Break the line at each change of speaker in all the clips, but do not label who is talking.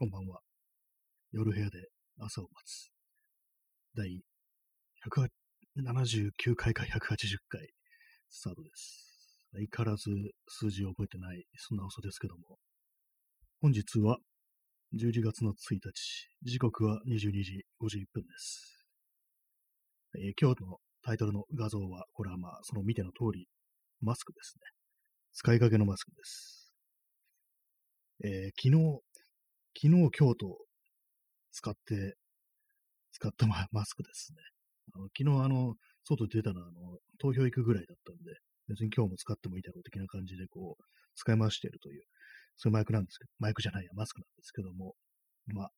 こんばんは。夜部屋で朝を待つ。第179回か180回スタートです。相変わらず数字を覚えてない、そんな嘘ですけども。本日は11月の1日、時刻は22時51分です。えー、今日のタイトルの画像は、これはまあ、その見ての通り、マスクですね。使いかけのマスクです。えー、昨日、昨日、今日と使って、使ったマ スクですね。あの昨日、あの、外出たのは、あの、投票行くぐらいだったんで、別に今日も使ってもいいだろう的な感じで、こう、使い回しているという、そういうマイクなんですけど、マイクじゃないや、マスクなんですけども、まあ、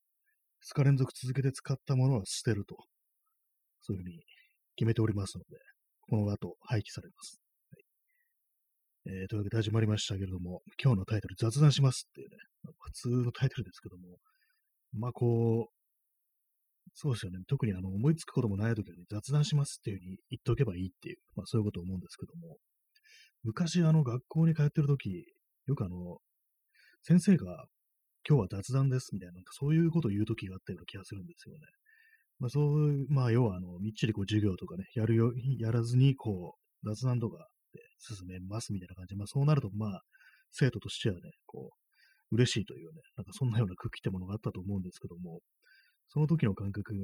2日連続続けて使ったものは捨てると、そういうふうに決めておりますので、この後廃棄されます。えー、というわけで始まりましたけれども、今日のタイトル、雑談しますっていうね、普通のタイトルですけども、まあこう、そうですよね、特にあの思いつくこともないときは、ね、雑談しますっていうふうに言っておけばいいっていう、まあそういうことを思うんですけども、昔あの学校に通ってるとき、よくあの、先生が今日は雑談ですみたいな、なんかそういうことを言うときがあったような気がするんですよね。まあそういう、まあ要はあの、みっちりこう授業とかね、やるよ、やらずにこう、雑談とか進めますみたいな感じで、まあそうなると、まあ、生徒としてはね、こう、嬉しいというね、なんかそんなような空気ってものがあったと思うんですけども、その時の感覚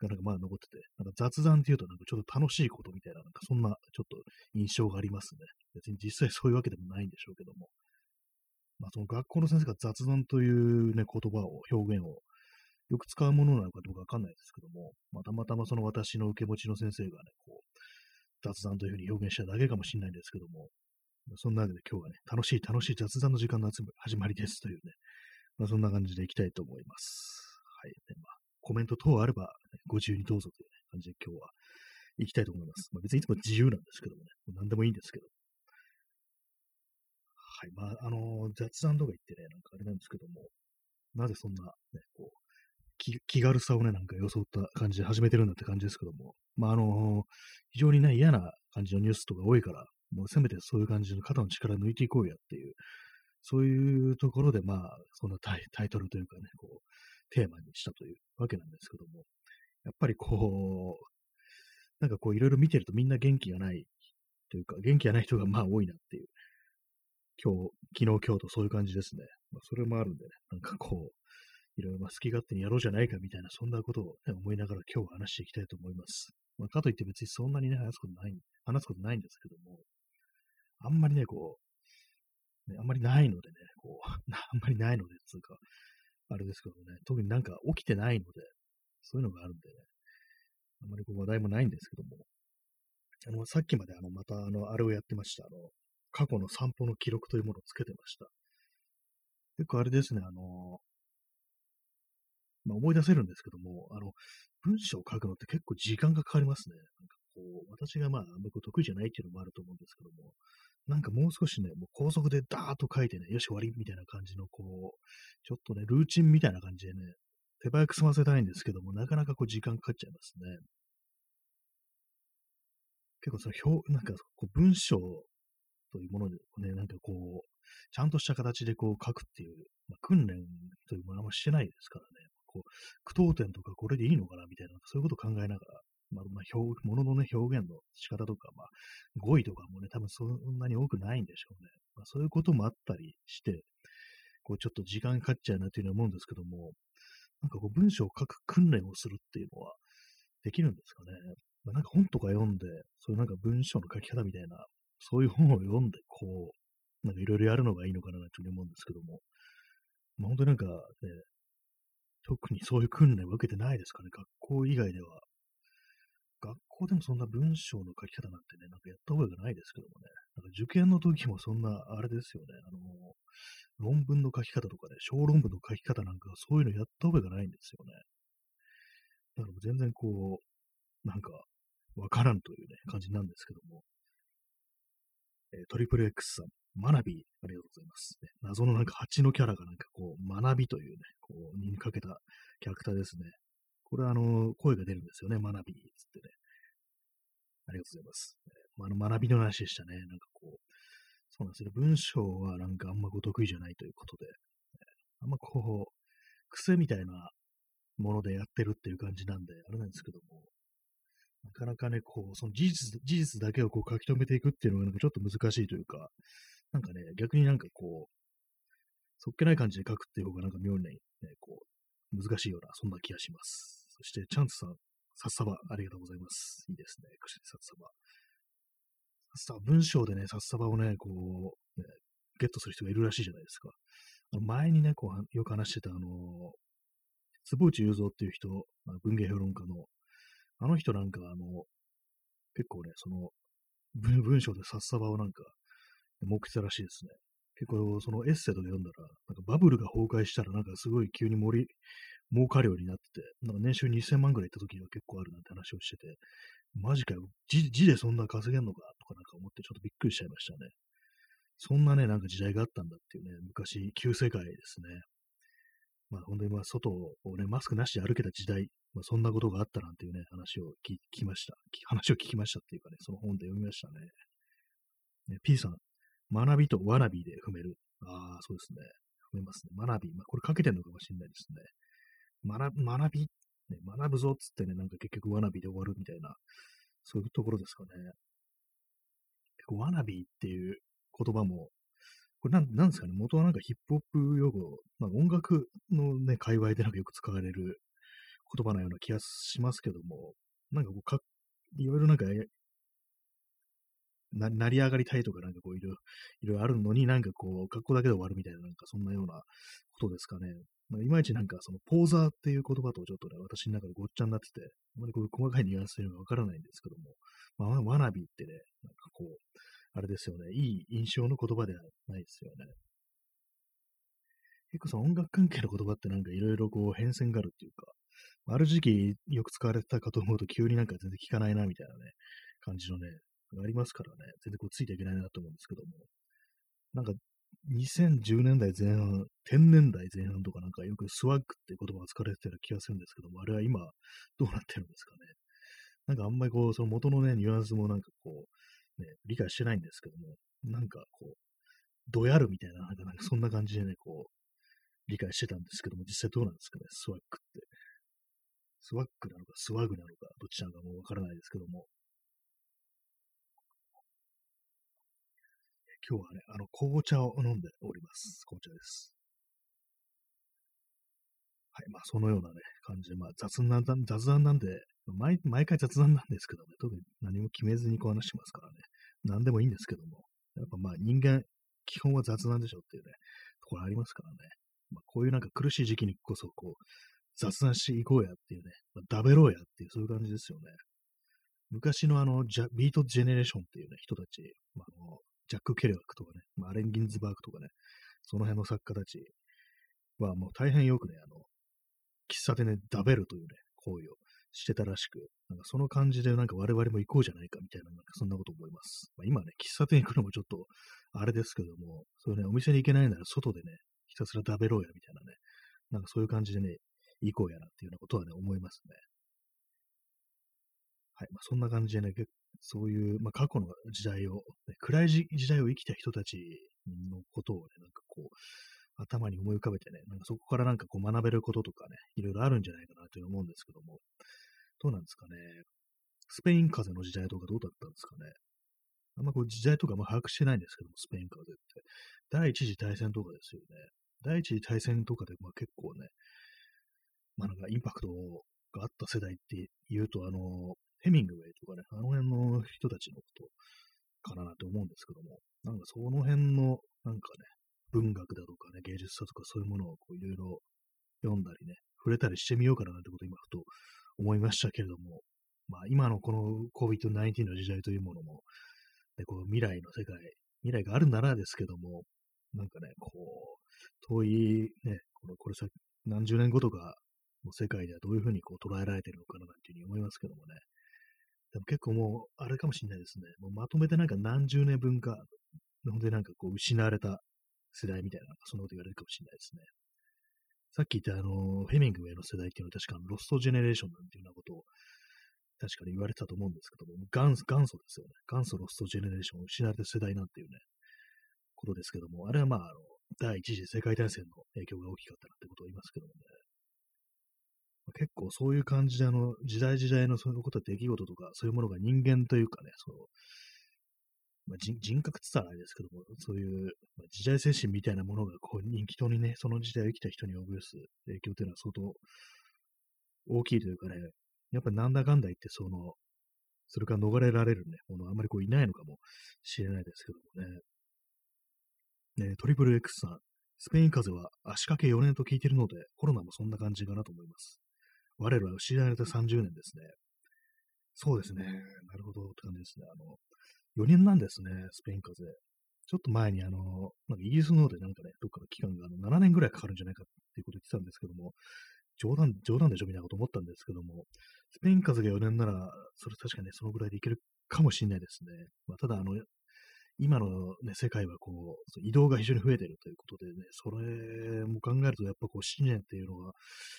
がなんかまあ残ってて、なんか雑談っていうとなんかちょっと楽しいことみたいな、なんかそんなちょっと印象がありますね。別に実際そういうわけでもないんでしょうけども。まあその学校の先生が雑談というね、言葉を、表現をよく使うものなのかどうかわかんないですけども、まあ、たまたまその私の受け持ちの先生がね、こう、雑談というふうに表現しただけかもしれないんですけども、そんなわけで今日はね、楽しい楽しい雑談の時間の始まりですというね、まあ、そんな感じでいきたいと思います。はい。でまあ、コメント等あれば、ね、ご自由にどうぞという、ね、感じで今日は行きたいと思います。まあ、別にいつも自由なんですけどもね、も何でもいいんですけど。はい。まあ、あのー、雑談とか言ってね、なんかあれなんですけども、なぜそんな、ね、こう、気軽さをね、なんか装った感じで始めてるんだって感じですけども、まあ、あの、非常にね、嫌な感じのニュースとか多いから、もうせめてそういう感じの肩の力抜いていこうやっていう、そういうところで、まあ、そのタイタイトルというかね、こう、テーマにしたというわけなんですけども、やっぱりこう、なんかこう、いろいろ見てるとみんな元気がないというか、元気がない人がまあ多いなっていう、今日、昨日、今日とそういう感じですね。まあ、それもあるんでね、なんかこう、いろいろまあ好き勝手にやろうじゃないかみたいな、そんなことを、ね、思いながら今日は話していきたいと思います。まあ、かといって別にそんなにね、話すことない、話すことないんですけども、あんまりね、こう、ね、あんまりないのでね、こう、あんまりないので、つうか、あれですけどね、特になんか起きてないので、そういうのがあるんでね、あんまりこう話題もないんですけども、あの、さっきまであの、またあの、あれをやってました。あの、過去の散歩の記録というものをつけてました。結構あれですね、あの、まあ、思い出せるんですけども、あの、文章を書くのって結構時間がかかりますね。なんかこう、私がまあ、あんまり得意じゃないっていうのもあると思うんですけども、なんかもう少しね、もう高速でダーッと書いてね、よし終わりみたいな感じの、こう、ちょっとね、ルーチンみたいな感じでね、手早く済ませたいんですけども、なかなかこう時間かかっちゃいますね。結構その表、なんかこう文章というものでね、なんかこう、ちゃんとした形でこう書くっていう、まあ、訓練というものはしてないですから。こう、句読点とかこれでいいのかなみたいな、そういうことを考えながら、まあ、まあ、表、もののね、表現の仕方とか、まあ、語彙とかもね、多分そんなに多くないんでしょうね。まあ、そういうこともあったりして、こう、ちょっと時間かかっちゃうなというふうに思うんですけども、なんかこう、文章を書く訓練をするっていうのは、できるんですかね。まあ、なんか本とか読んで、そういうなんか文章の書き方みたいな、そういう本を読んで、こう、なんかいろいろやるのがいいのかなというふうに思うんですけども、まあ、本当になんかね、特にそういう訓練は受けてないですかね、学校以外では。学校でもそんな文章の書き方なんてね、なんかやった覚えがないですけどもね、なんか受験の時もそんな、あれですよね、あの、論文の書き方とかね、小論文の書き方なんかそういうのやった覚えがないんですよね。だから全然こう、なんか、わからんというね、感じなんですけども。えー、トリプル X さん、学び、ありがとうございます。ね、謎のなんか蜂のキャラがなんかこう、学びというね、こう、にかけたキャラクターですね。これはあの、声が出るんですよね、学び、つってね。ありがとうございます。まあ、の、学びの話でしたね。なんかこう、そうなんですよ。文章はなんかあんまご得意じゃないということで、あんまこう、癖みたいなものでやってるっていう感じなんで、あれなんですけども、なかなかね、こう、その事実、事実だけをこう書き留めていくっていうのがなんかちょっと難しいというか、なんかね、逆になんかこう、そっけない感じで書くっていう方がなんか妙にね、こう、難しいような、そんな気がします。そして、チャンスさん、さっさば、ありがとうございます。いいですね。さっさば。さっさば、文章でね、さっさばをね、こう、ね、ゲットする人がいるらしいじゃないですか。あの前にね、こう、よく話してた、あの、坪内雄三っていう人、文芸評論家の、あの人なんか、あの、結構ね、その、文章でさっさばをなんか、目ってたらしいですね。結構、そのエッセイとか読んだら、なんかバブルが崩壊したら、なんかすごい急に盛り、儲かるようになってて、なんか年収2000万ぐらい行った時が結構あるなんて話をしてて、マジかよ、字でそんな稼げんのかとかなんか思ってちょっとびっくりしちゃいましたね。そんなね、なんか時代があったんだっていうね、昔、旧世界ですね。まあ本当にまあ外をね、マスクなしで歩けた時代、まあそんなことがあったなんていうね、話を聞きました。話を聞きましたっていうかね、その本で読みましたね。ね P さん、学びとわなびで踏める。ああ、そうですね。踏めますね。学び。まあこれかけてんのかもしれないですね。学学び、ね、学ぶぞっつってね、なんか結局わなびで終わるみたいな、そういうところですかね。結構わなびっていう言葉も、これなんなんですかね、元はなんかヒップホップ用語、まあ、音楽のね、界隈でなんかよく使われる言葉のような気がしますけども、なんかこうか、いろいろなんか、な、成り上がりたいとかなんかこういろいろあるのになんかこう、格好だけで終わるみたいななんかそんなようなことですかね。まあ、いまいちなんかそのポーザーっていう言葉とちょっとね、私の中でごっちゃになってて、あまりこう細かいニュアンスというのがわからないんですけども、まあ、ワナビってね、なんかこう、あれですよね、いい印象の言葉ではないですよね。結構その音楽関係の言葉ってなんかいろいろこう変遷があるっていうか、ある時期よく使われてたかと思うと急になんか全然聞かないなみたいなね、感じのね、ありますからね、全然こうついていけないなと思うんですけども、なんか2010年代前半、10年代前半とかなんかよくスワッグって言葉が使われてたような気がするんですけども、あれは今どうなってるんですかね。なんかあんまりこう、その元のね、ニュアンスもなんかこう、ね、理解してないんですけども、なんかこう、どやるみたいな、なんかそんな感じでね、こう、理解してたんですけども、実際どうなんですかね、スワッグって。スワッグなのか、スワグなのか、どっちなのかもうわからないですけども、今日はね、あの、紅茶を飲んでおります。紅茶です。はい、まあ、そのようなね、感じで、まあ、雑談、雑談なんで、毎毎回雑談なんですけどね、特に何も決めずにこう話しますからね、何でもいいんですけども、やっぱまあ、人間、基本は雑談でしょっていうね、ところありますからね、まあ、こういうなんか苦しい時期にこそ、こう、雑談していこうやっていうね、まあ、ダベろうやっていう、そういう感じですよね。昔のあの、ビートジェネレーションっていうね、人たち、まあ、あのジャック・ケレワックとかね、まあ、アレン・ギンズバーグとかね、その辺の作家たち。はもう大変よくね、あの、喫茶店でダベルというね、行為をしてたらしく、なんかその感じでなんか我々も行こうじゃないかみたいな、なんかそんなこと思います。まあ、今ね、喫茶店行くのもちょっとあれですけども、そうね、お店に行けないなら外でね、ひたすらダベろうやみたいなね、なんかそういう感じでね、行こうやなっていうようなことはね、思いますね。はい。まあ、そんな感じでね、そういう、まあ、過去の時代を、ね、暗い時代を生きた人たちのことをね、なんかこう、頭に思い浮かべてね、なんかそこからなんかこう学べることとかね、いろいろあるんじゃないかなと思うんですけども、どうなんですかね。スペイン風邪の時代とかどうだったんですかね。あんまこう時代とかも把握してないんですけども、スペイン風邪って。第一次大戦とかですよね。第一次大戦とかでまあ結構ね、まあなんかインパクトがあった世代って言うと、あの、ヘミングウェイとかね、あの辺の人たちのことかなって思うんですけども、なんかその辺の、なんかね、文学だとかね、芸術だとかそういうものをいろいろ読んだりね、触れたりしてみようかななんてこと今ふと思いましたけれども、まあ今のこの COVID-19 の時代というものも、ね、こう未来の世界、未来があるならですけども、なんかね、こう、遠いね、このこれさ、何十年後とかの世界ではどういうふうにこう捉えられているのかななんていうふうに思いますけどもね、でも結構もう、あれかもしれないですね。もうまとめてなんか何十年分か、本当になんかこう失われた世代みたいな、そんなこと言われるかもしれないですね。さっき言ったあの、フェミングウェイの世代っていうのは確かロストジェネレーションなんていうようなことを確かに言われてたと思うんですけども、元元祖ですよね。元祖ロストジェネレーションを失われた世代なんていうね、ことですけども、あれはまあ、あの、第一次世界大戦の影響が大きかったなってことを言いますけどもね。結構そういう感じで、あの、時代時代のそういうことは、出来事とか、そういうものが人間というかね、その、まあ、人人格って言ったらないですけども、そういう、まあ、時代精神みたいなものが、こう、人気とにね、その時代を生きた人に及ぼす影響というのは相当大きいというかね、やっぱなんだかんだ言って、その、それから逃れられるね、ものあんまりこういないのかもしれないですけどもね。ねトリプル X さん、スペイン風邪は足掛け4年と聞いているので、コロナもそんな感じかなと思います。我らは失われた30年ですね。そうですね。なるほどって感じですね。あの、4年なんですね、スペイン風邪。ちょっと前にあの、なんかイギリスの方でなんかね、どっかの期間があの7年ぐらいかかるんじゃないかっていうこと言ってたんですけども、冗談、冗談でしょみたいなこと思ったんですけども、スペイン風邪が4年なら、それ確かにね、そのぐらいでいけるかもしれないですね。まあ、ただ、あの、今の、ね、世界はこう、移動が非常に増えているということでね、それも考えると、やっぱこう、7年っていうのは、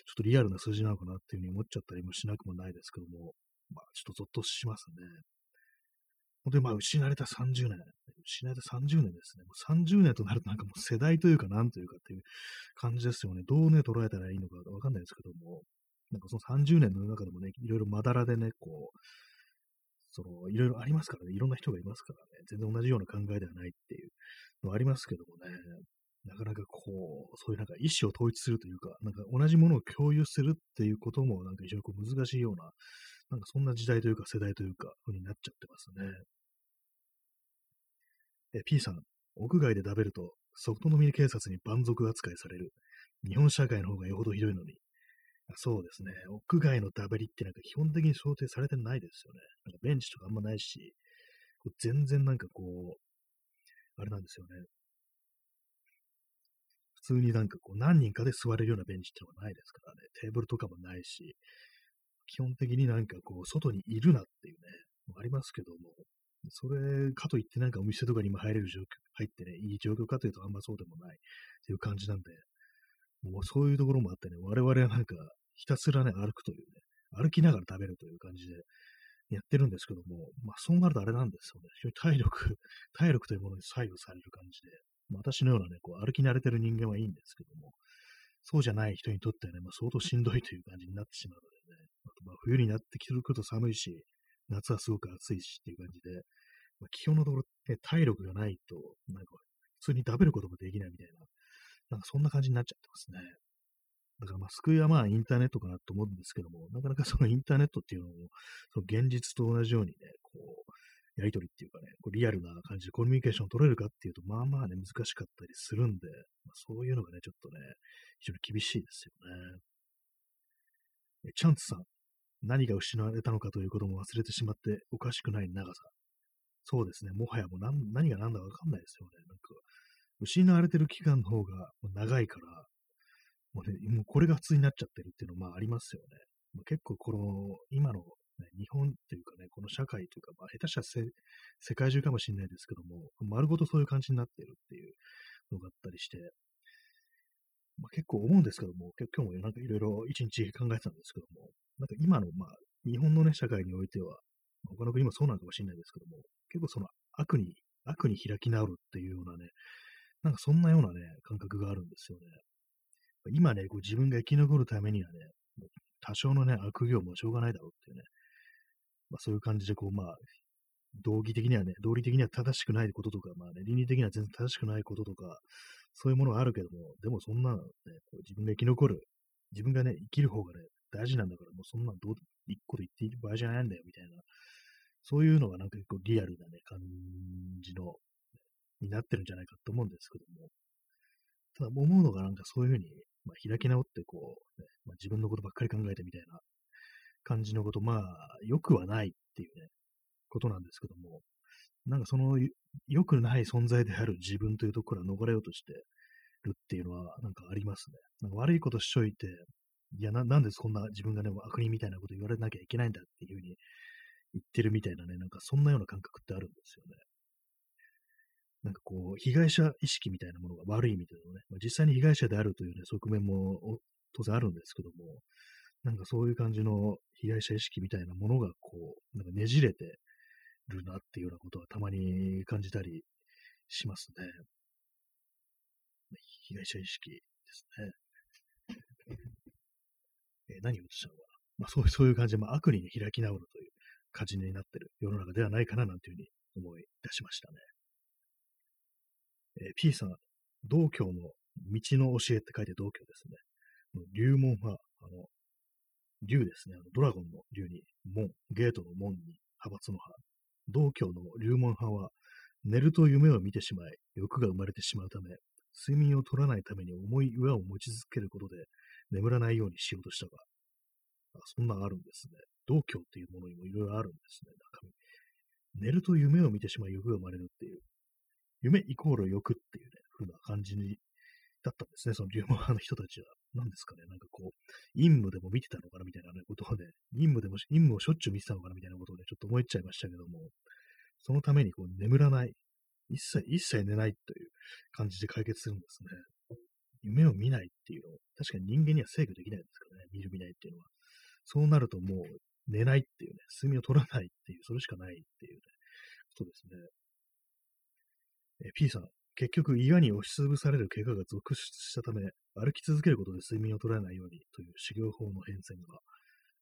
ちょっとリアルな数字なのかなっていうふうに思っちゃったりもしなくもないですけども、まあ、ちょっとゾッとしますね。本当にまあ、失われた30年、失われた30年ですね。もう30年となるとなんかもう世代というかなんというかっていう感じですよね。どうね、捉えたらいいのかわかんないですけども、なんかその30年の中でもね、いろいろまだらでね、こう、その、いろいろありますからね、いろんな人がいますからね、全然同じような考えではないっていうのはありますけどもね、なかなかこう、そういうなんか意思を統一するというか、なんか同じものを共有するっていうこともなんか非常にこう難しいような、なんかそんな時代というか世代というか、ふうになっちゃってますね。え、P さん、屋外で食べると、ソフト飲み警察に蛮族扱いされる。日本社会の方がよほどひどいのに。そうですね。屋外のダベリってなんか基本的に想定されてないですよね。なんかベンチとかあんまないし、全然なんかこう、あれなんですよね。普通になんかこう何人かで座れるようなベンチってのがないですからね。テーブルとかもないし、基本的になんかこう外にいるなっていうね、ありますけども、それかといってなんかお店とかにも入れる状況、入ってね、いい状況かというとあんまそうでもないっていう感じなんで、もうそういうところもあってね、我々はなんかひたすらね、歩くというね、歩きながら食べるという感じでやってるんですけども、まあそうなるとあれなんですよね。非常に体力、体力というものに左右される感じで、まあ、私のようなね、こう歩き慣れてる人間はいいんですけども、そうじゃない人にとってはね、まあ、相当しんどいという感じになってしまうのでね、あとまあ冬になってきてると寒いし、夏はすごく暑いしっていう感じで、まあ、基本のところ、ね、体力がないと、なんか普通に食べることもできないみたいな、なんかそんな感じになっちゃってますね。だからまあ救いはまあインターネットかなと思うんですけども、なかなかそのインターネットっていうのも、その現実と同じようにね、こう、やりとりっていうかね、こうリアルな感じでコミュニケーション取れるかっていうと、まあまあね、難しかったりするんで、まあ、そういうのがね、ちょっとね、非常に厳しいですよね。チャンツさん、何が失われたのかということも忘れてしまっておかしくない長さ。そうですね。もはやもう何何が何だかわかんないですよね。なんか、失われてる期間の方が長いから、もうね、もうこれが普通になっちゃってるっていうのもまあありますよね。まあ、結構この、今の、ね、日本っていうかね、この社会というか、まあ、下手したら世界中かもしれないですけども、丸ごとそういう感じになっているっていうのがあったりして、まあ、結構思うんですけども、今日もなんかいろいろ一日考えてたんですけども、なんか今の、まあ、日本のね、社会においては、他の国もそうなのかもしれないですけども、結構その悪に、悪に開き直るっていうようなね、なんかそんなようなね、感覚があるんですよね。今ね、こう自分が生き残るためにはね、多少のね、悪行もしょうがないだろうっていうね、まあそういう感じでこう、まあ、道義的にはね、道理的には正しくないこととか、まあね、倫理的には全然正しくないこととか、そういうものがあるけども、でもそんなね、こう自分が生き残る、自分がね、生きる方がね、大事なんだから、もうそんなどう、一個で言っている場合じゃないんだよ、みたいな、そういうのがなんか結構リアルなね、感じの、になってるんじゃないかと思うんですけども、ただ思うのがなんかそういうふうに、まあ、開き直ってこう、ねまあ、自分のことばっかり考えてみたいな感じのこと、まあ、良くはないっていうね、ことなんですけども、なんかその良くない存在である自分というところから逃れようとしてるっていうのはなんかありますね。なんか悪いことしといて、いやな、なんでそんな自分がね、悪人みたいなこと言われなきゃいけないんだっていうふうに言ってるみたいなね、なんかそんなような感覚ってあるんですよね。なんかこう、被害者意識みたいなものが悪い意味でのね、まあ、実際に被害者であるというね、側面も当然あるんですけども、なんかそういう感じの被害者意識みたいなものがこう、なんかねじれてるなっていうようなことはたまに感じたりしますね。被害者意識ですね。え何を言ったのか。まあそうそういう感じで、まあ悪に、ね、開き直るという感じになってる世の中ではないかななんていうふうに思い出しましたね。えー、P さん、道教の道の教えって書いて道教ですね。龍門派、あの、龍ですね。あのドラゴンの龍に門、ゲートの門に派閥の派。道教の龍門派は、寝ると夢を見てしまい、欲が生まれてしまうため、睡眠を取らないために重い岩を持ち続けることで、眠らないようにしようとしたが、あそんなんあるんですね。道教っていうものにもいろいろあるんですね。中身。寝ると夢を見てしまい欲が生まれるっていう。夢イコール欲っていうね、風な感じにだったんですね、その龍門派の人たちは。何ですかね、なんかこう、陰夢でも見てたのかなみたいな、ね、ことをね、陰夢でも、陰夢をしょっちゅう見てたのかなみたいなことをね、ちょっと思っちゃいましたけども、そのためにこう眠らない、一切、一切寝ないという感じで解決するんですね。夢を見ないっていうのを、確かに人間には制御できないですからね、見る見ないっていうのは。そうなるともう寝ないっていうね、睡眠を取らないっていう、それしかないっていうね、ことですね。え P さん、結局岩に押しつぶされる怪我が続出したため、歩き続けることで睡眠を取らないようにという修行法の変遷が。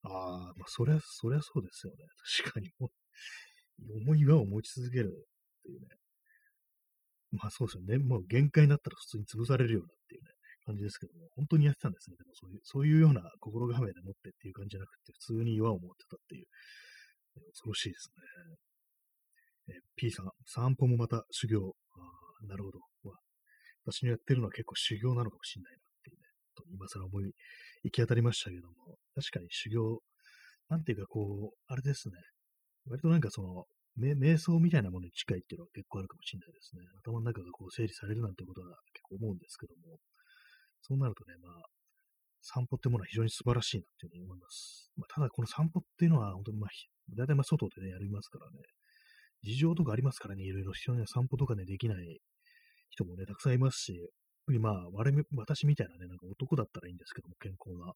ああ、まあ、そりゃ、そりゃそうですよね。確かにもう、重い岩を持ち続けるっていうね。まあそうですよね。もう限界になったら普通に潰されるようなっていうね、感じですけども、本当にやってたんですね。でもそういう、そういうような心構えで持ってっていう感じじゃなくて、普通に岩を持ってたっていう、恐ろしいですね。え P さん、散歩もまた修行。あなるほど。まあ、私のやってるのは結構修行なのかもしれないなっていうね、と今更思い行き当たりましたけども、確かに修行、なんていうかこう、あれですね。割となんかその、瞑想みたいなものに近いっていうのは結構あるかもしれないですね。頭の中がこう整理されるなんてことは結構思うんですけども、そうなるとね、まあ、散歩ってものは非常に素晴らしいなっていうふうに思います。まあ、ただこの散歩っていうのは本当にまあ、大体まあ外でね、やりますからね、事情とかありますからね、いろいろ人には散歩とかね、できない人もね、たくさんいますし、まあ、私みたいなね、なんか男だったらいいんですけども、健康な。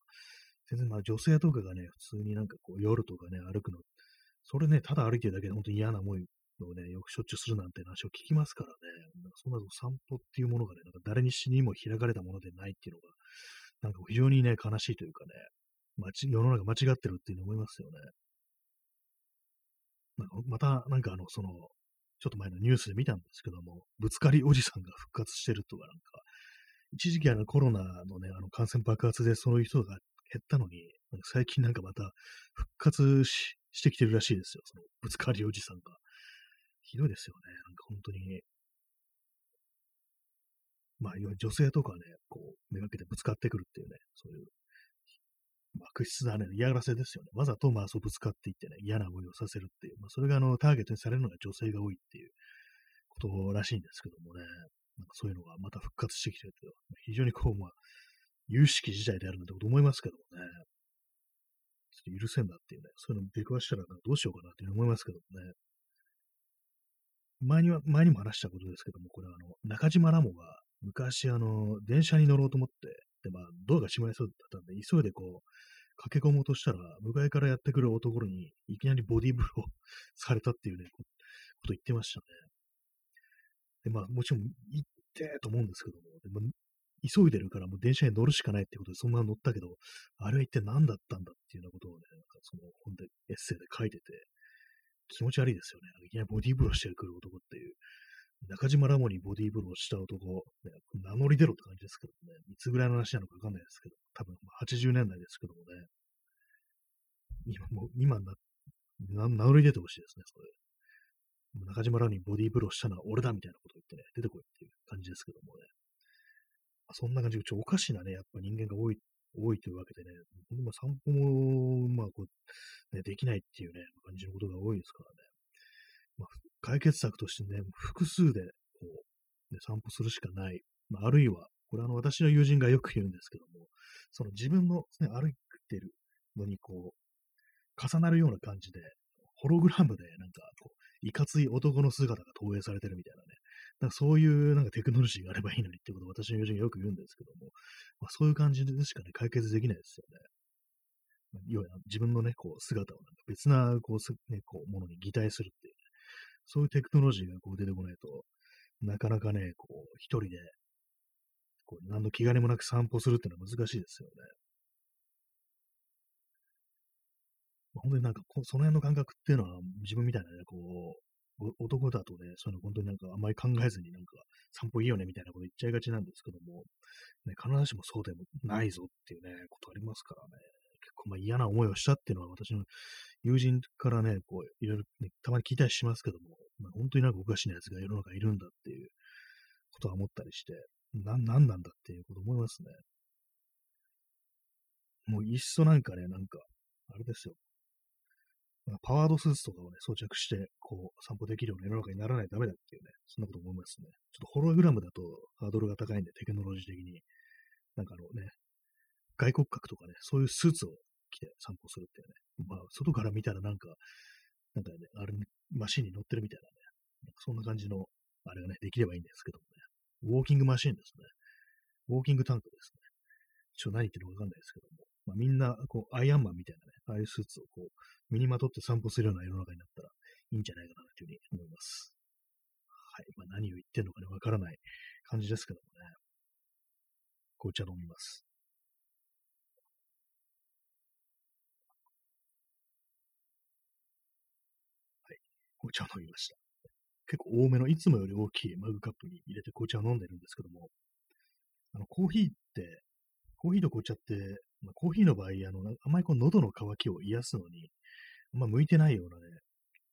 全然まあ女性とかがね、普通になんかこう夜とかね、歩くの、それね、ただ歩いてるだけで本当に嫌な思いをね、よくしょっちゅうするなんて話を聞きますからね、なんかそんな散歩っていうものがね、なんか誰にしにも開かれたものでないっていうのが、なんか非常にね、悲しいというかね、まち世の中間違ってるっていうの思いますよね。なんかまた、なんかあの、その、ちょっと前のニュースで見たんですけども、ぶつかりおじさんが復活してるとか、なんか、一時期あのコロナのね、あの感染爆発でそういう人が減ったのに、最近なんかまた復活ししてきてるらしいですよ、そのぶつかりおじさんが。ひどいですよね、なんか本当に。まあ、いわゆる女性とかね、こう、めがけてぶつかってくるっていうね、そういう悪質なね、嫌がらせですよね。わざとまあ、そうぶつかっていってね、嫌な思いをさせるっていう、まあ、それがあの、ターゲットにされるのが女性が多いっていうことらしいんですけどもね、なんかそういうのがまた復活してきてると、非常にこう、まあ、有識事態であるなんてこと思いますけどもね、ちょっと許せんなっていうね、そういうの出くわしたらどうしようかなっていう思いますけどもね。前には、前にも話したことですけども、これはあの、中島ラモが昔あの、電車に乗ろうと思って、で、まあ、ドアが閉まりそうだったんで、急いでこう、駆け込もうとしたら、向かいからやってくる男に、いきなりボディーブロー されたっていうね、こと言ってましたね。で、まあ、もちろん、行ってと思うんですけども、でも急いでるからもう電車に乗るしかないってことでそんな乗ったけど、あれは一体何だったんだっていうようなことをね、なんかその本でエッセイで書いてて、気持ち悪いですよね。いきなりボディーブローしてくる男っていう。中島ラモにボディーブローした男、ね、名乗り出ろって感じですけどね、いつぐらいの話なのかわかんないですけど、多分80年代ですけどもね、今も、今な、名乗り出てほしいですね、それ。中島ラモにボディーブローしたのは俺だみたいなことを言ってね、出てこいっていう感じですけどもね。そんな感じで、ちょおかしなね、やっぱ人間が多い、多いというわけでね、ま散歩も、まあこう、ね、できないっていうね、感じのことが多いですからね。まあ、解決策としてね、複数でこう、ね、散歩するしかない。まあ、あるいは、これあの私の友人がよく言うんですけども、その自分の、ね、歩いてるのにこう、重なるような感じで、ホログラムでなんかこう、いかつい男の姿が投影されてるみたいなね、なんかそういうなんかテクノロジーがあればいいのにってことを私の友人がよく言うんですけども、まあ、そういう感じでしかね、解決できないですよね。要は自分のね、こう姿をなんか別なこう、ね、こうものに擬態するっていうねそういうテクノロジーがこう出てこないと、なかなかね、こう、一人で、こう、何の気兼ねもなく散歩するっていうのは難しいですよね。本当になんかこ、その辺の感覚っていうのは、自分みたいなね、こう、男だとね、そういうの本当になんかあんまり考えずになんか散歩いいよねみたいなこと言っちゃいがちなんですけども、ね、必ずしもそうでもないぞっていうね、ことありますからね。結構まあ嫌な思いをしたっていうのは私の友人からね、こう、いろいろ、ね、たまに聞いたりしますけども、まあ、本当になんかおかしなやつが世の中いるんだっていうことは思ったりして、な、なんなんだっていうこと思いますね。もういっそなんかね、なんか、あれですよ。パワードスーツとかをね、装着して、こう、散歩できるような世の中にならないとダメだっていうね、そんなこと思いますね。ちょっとホログラムだとハードルが高いんで、テクノロジー的に。なんかあのね、外国格とかね、そういうスーツを着て散歩するっていうね。まあ、外から見たらなんか、なんかね、あれ、マシンに乗ってるみたいなね、なんかそんな感じの、あれがね、できればいいんですけどもね。ウォーキングマシンですね。ウォーキングタンクですね。ちょっと何言ってるかわかんないですけども。まあ、みんな、こう、アイアンマンみたいなね、ああいうスーツをこう、身にまとって散歩するような世の中になったらいいんじゃないかなというふうに思います。はい。まあ、何を言ってんのかね、わからない感じですけどもね。紅茶飲みます。はい。紅茶を飲みました。結構多めの、いつもより大きいマグカップに入れて紅茶を飲んでるんですけども、あの、コーヒーって、コーヒーと紅茶って、まあ、コーヒーの場合、あの、あまりこう喉の渇きを癒すのに、ま向いてないようなね、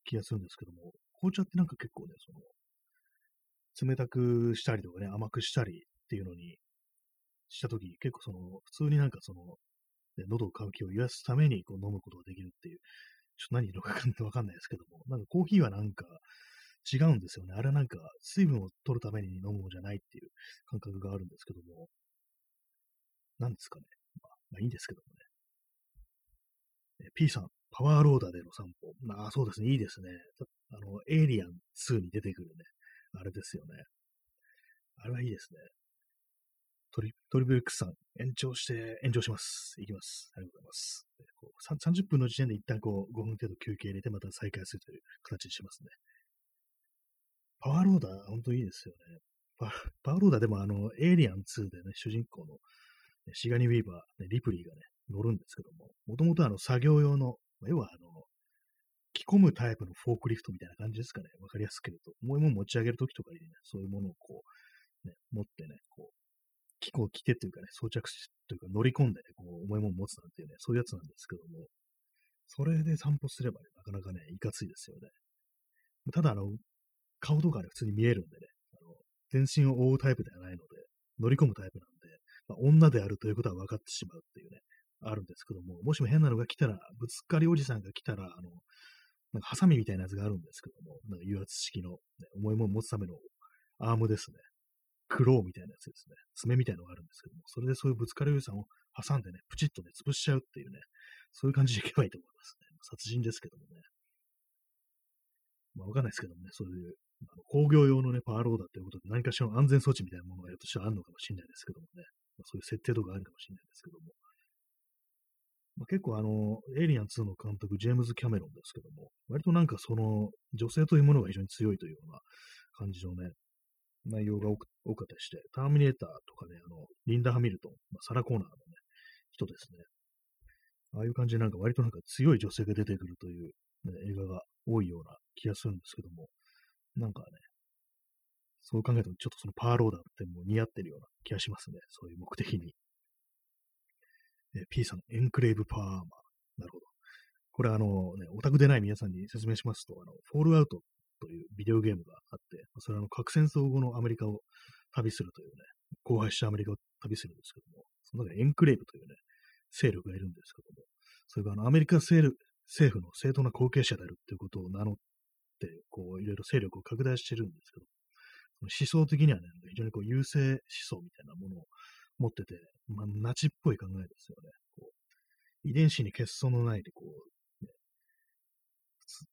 気がするんですけども、紅茶ってなんか結構ね、その、冷たくしたりとかね、甘くしたりっていうのにしたとき、結構その、普通になんかその、ね、喉の渇きを癒すためにこう飲むことができるっていう、ちょっと何言うのか わかんないですけども、なんかコーヒーはなんか違うんですよね。あれはなんか水分を取るために飲むものじゃないっていう感覚があるんですけども、なんですかね。まあ、まあ、いいんですけどもね。P さん、パワーローダーでの散歩。まあ、そうですね。いいですね。あの、エイリアン2に出てくるね。あれですよね。あれはいいですね。トリトリプル X さん、延長して、延長します。いきます。ありがとうございます。こう30分の時点で一旦こう5分程度休憩入れてまた再開するという形にしますね。パワーローダー、ほんといいですよね。パパワーローダーでもあの、エイリアン2でね、主人公のシガニ・ウィーバー、ね、リプリーがね、乗るんですけども、もともとあの作業用の、要はあの、着込むタイプのフォークリフトみたいな感じですかね。わかりやすく言うと。重いもの持ち上げるときとかにね、そういうものをこう、ね、持ってね、こう、機構着てっていうかね、装着し、というか乗り込んでね、こう、重いもの持つなんていうね、そういうやつなんですけども、それで散歩すればね、なかなかね、いかついですよね。ただ、あの、顔とかね、普通に見えるんでね、あの全身を覆うタイプではないので、乗り込むタイプなんで、まあ、女であるということは分かってしまうっていうね、あるんですけども、もしも変なのが来たら、ぶつかりおじさんが来たら、あの、なんかハサミみたいなやつがあるんですけども、なんか油圧式の、ね、重いものを持つためのアームですね。クローみたいなやつですね。爪みたいなのがあるんですけども、それでそういうぶつかりおじさんを挟んでね、プチッとね、潰しちゃうっていうね、そういう感じでいけばいいと思いますね。殺人ですけどもね。まあ、わかんないですけどもね、そういうあの工業用のね、パワーローダーということで何かしらの安全装置みたいなものがひょっとしたらあるのかもしれないですけどもね、まあ、そういう設定とかあるかもしれないですけども、まあ、結構あの、エイリアン2の監督、ジェームズ・キャメロンですけども、割となんかその、女性というものが非常に強いというような感じのね、内容が多かったりして、ターミネーターとかね、あの、リンダ・ハミルトン、まあ、サラ・コーナーのね、人ですね。ああいう感じでなんか割となんか強い女性が出てくるという、ね、映画が多いような気がするんですけども、なんかね、そう考えるとちょっとそのパーローダーってもう似合ってるような気がしますね。そういう目的に。え P さん、エンクレーブパーマー。なるほど。これあのね、オタクでない皆さんに説明しますと、あの、フォールアウトというビデオゲームがあって、それはあの核戦争後のアメリカを旅するというね、荒廃したアメリカを旅するんですけども、その中にエンクレーブというね、勢力がいるんですけども、それがあのアメリカ政府の正当な後継者であるということを名乗って、こう、いろいろ勢力を拡大してるんですけど、思想的にはね、非常にこう優勢思想みたいなものを持ってて、まあ、ナチっぽい考えですよね。こう遺伝子に欠損のないで、こう、ね、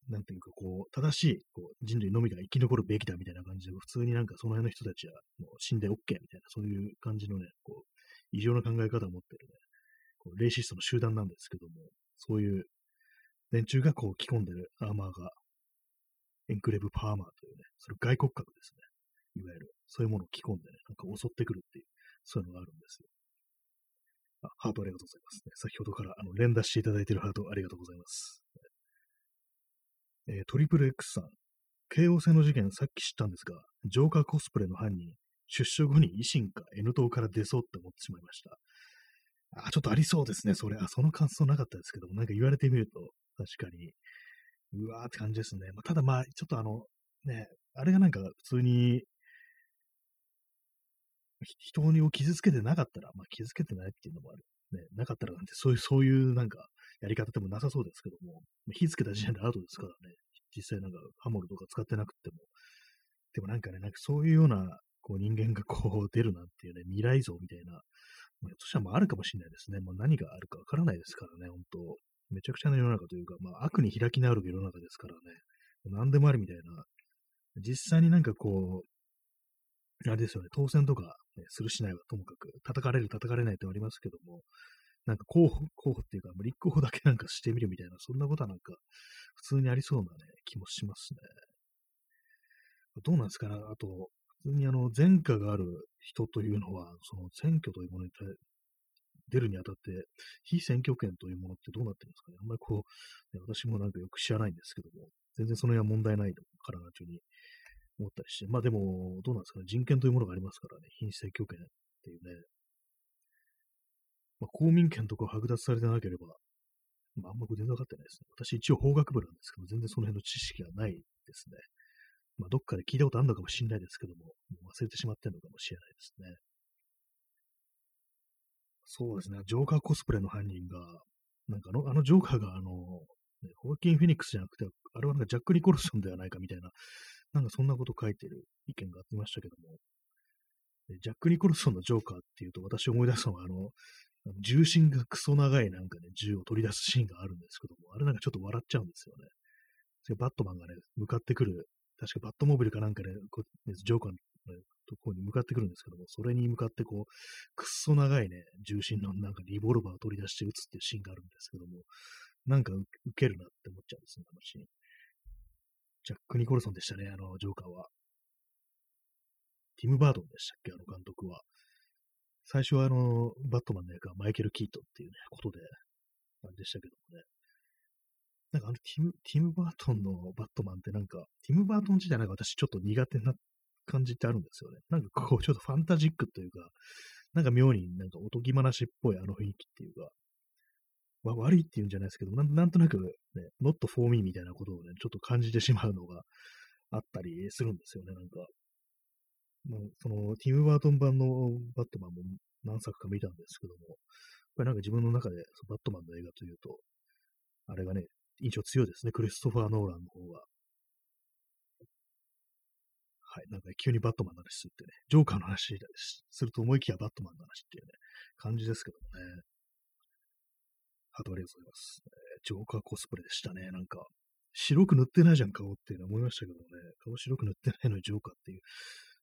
なんていうか、こう、正しいこう人類のみが生き残るべきだみたいな感じで、普通になんかその辺の人たちはもう死んで OK みたいな、そういう感じのね、こう、異常な考え方を持ってるね、こうレイシストの集団なんですけども、そういう連中がこう着込んでるアーマーがエンクレブパーマーというね、それ外骨格ですね。いわゆる、そういうものを着込んでね、なんか襲ってくるっていう、そういうのがあるんですよ。あ、ハートありがとうございます、ね。先ほどからあの連打していただいているハートありがとうございます。えートリプル X さん。京王線の事件さっき知ったんですが、ジョーカーコスプレの犯人、出所後に維新か N 党から出そうって思ってしまいました。あ、ちょっとありそうですね、それ。あ、その感想なかったですけども、なんか言われてみると、確かに、うわーって感じですね。まあ、ただまあ、ちょっとあの、ね、あれがなんか普通に、人を傷つけてなかったら、まあ、傷つけてないっていうのもある。ね、なかったらなんて、そういう、そういうなんか、やり方でもなさそうですけども、火つけた時点でアウトですからね、実際なんかハモルとか使ってなくても。でもなんかね、なんかそういうような、こう人間がこう出るなんていうね、未来像みたいな、まあ、ひょっとしたらもあるかもしれないですね。もう何があるかわからないですからね、本当めちゃくちゃな世の中というか、まあ悪に開き直る世の中ですからね、何でもあるみたいな、実際になんかこう、あれですよね、当選とか、ね、するしないはともかく、叩かれる、叩かれないってありますけども、なんか候補、候補っていうか、立候補だけなんかしてみるみたいな、そんなことはなんか、普通にありそうなね、気もしますね。どうなんですかね、あと、普通にあの、前科がある人というのは、その選挙というものに出るにあたって、非選挙権というものってどうなってるんですかね。あんまりこう、ね、私もなんかよく知らないんですけども、全然その辺は問題ないからなというふうに思ったりして、まあでも、どうなんですかね、人権というものがありますからね、非選挙権っていうね、まあ、公民権とか剥奪されてなければ、まあ、あんま全然分かってないですね。私一応法学部なんですけど、全然その辺の知識がないですね。まあ、どっかで聞いたことあるのかもしれないですけども、も忘れてしまってるのかもしれないですね。そうですね、ジョーカーコスプレの犯人が、なんかあの、あのジョーカーがあの、ホーキン・フェニックスじゃなくて、あれはなんかジャック・ニコルソンではないかみたいな、なんかそんなこと書いてる意見がありましたけども、ジャック・ニコルソンのジョーカーっていうと、私思い出すのは、あの、重心がクソ長いなんかね、銃を取り出すシーンがあるんですけども、あれなんかちょっと笑っちゃうんですよね。それバットマンがね、向かってくる、確かバットモービルかなんかで、ね、ジョーカーのところに向かってくるんですけども、それに向かってこう、くっそ長いね、重心のなんかリボルバーを取り出して撃つっていうシーンがあるんですけども、なんか受けるなって思っちゃうんですね、あのシーン。ジャック・ニコルソンでしたね、あの、ジョーカーは。ティム・バードンでしたっけ、あの監督は。最初はあの、バットマンの役はマイケル・キートっていうね、ことで、あれでしたけどもね。なんかあのティム、ティム・バートンのバットマンってなんか、ティム・バートン自体なんか私ちょっと苦手な感じってあるんですよね。なんかこう、ちょっとファンタジックというか、なんか妙になんかおとぎ話っぽいあの雰囲気っていうか、わ悪いっていうんじゃないですけどなん、なんとなくね、not for me みたいなことをね、ちょっと感じてしまうのがあったりするんですよね、なんか。まあ、その、ティム・バートン版のバットマンも何作か見たんですけども、やっぱりなんか自分の中でバットマンの映画というと、あれがね、印象強いですね、クリストファー・ノーランの方が。はい、なんか急にバットマンの話するってね、ジョーカーの話すると思いきやバットマンの話っていうね、感じですけどもね。ハートありがとうございます。ジョーカーコスプレでしたね、なんか。白く塗ってないじゃん、顔っていうの思いましたけどもね、顔白く塗ってないのにジョーカーっていう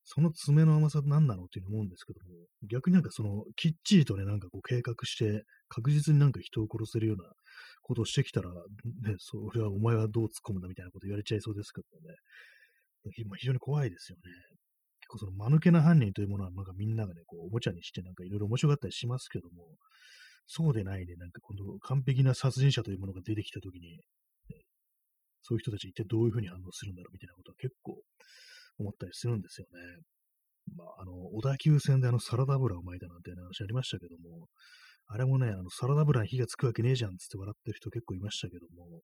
その爪の甘さ何なのっていうの思うんですけども、逆になんかその、きっちりとね、なんかこう計画して、確実になんか人を殺せるようなことをしてきたら、ね、それはお前はどう突っ込むんだみたいなこと言われちゃいそうですけどね、非常に怖いですよね。結構その間抜けな犯人というものはなんかみんながね、こうおもちゃにしてなんかいろいろ面白かったりしますけども、そうでないね、なんかこの完璧な殺人者というものが出てきたときに、そういう人たち一体どういうふうに反応するんだろうみたいなことは結構思ったりするんですよね。まあ、あの、小田急線であのサラダ油を巻いたなんて話ありましたけども、あれもね、あの、サラダ油に火がつくわけねえじゃんっつって笑ってる人結構いましたけども、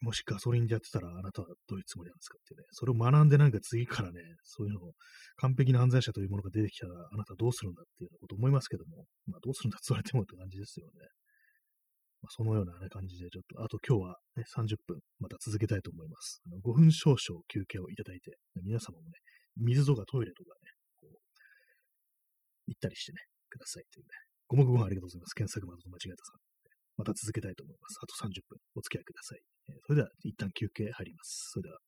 もしガソリンでやってたらあなたはどういうつもりなんですかってね、それを学んでなんか次からね、そういうのを完璧な犯罪者というものが出てきたらあなたはどうするんだっていうこと思いますけども、まあどうするんだって言われてもって感じですよね。まあ、そのような、ね、感じで、ちょっと、あと今日は、ね、30分、また続けたいと思います。あの5分少々休憩をいただいて、皆様もね、水とかトイレとかね、こう、行ったりしてね、くださいというね。ごもごもありがとうございます。検索窓と間違えたさん。また続けたいと思います。あと30分お付き合いください。それでは一旦休憩入ります。それでは、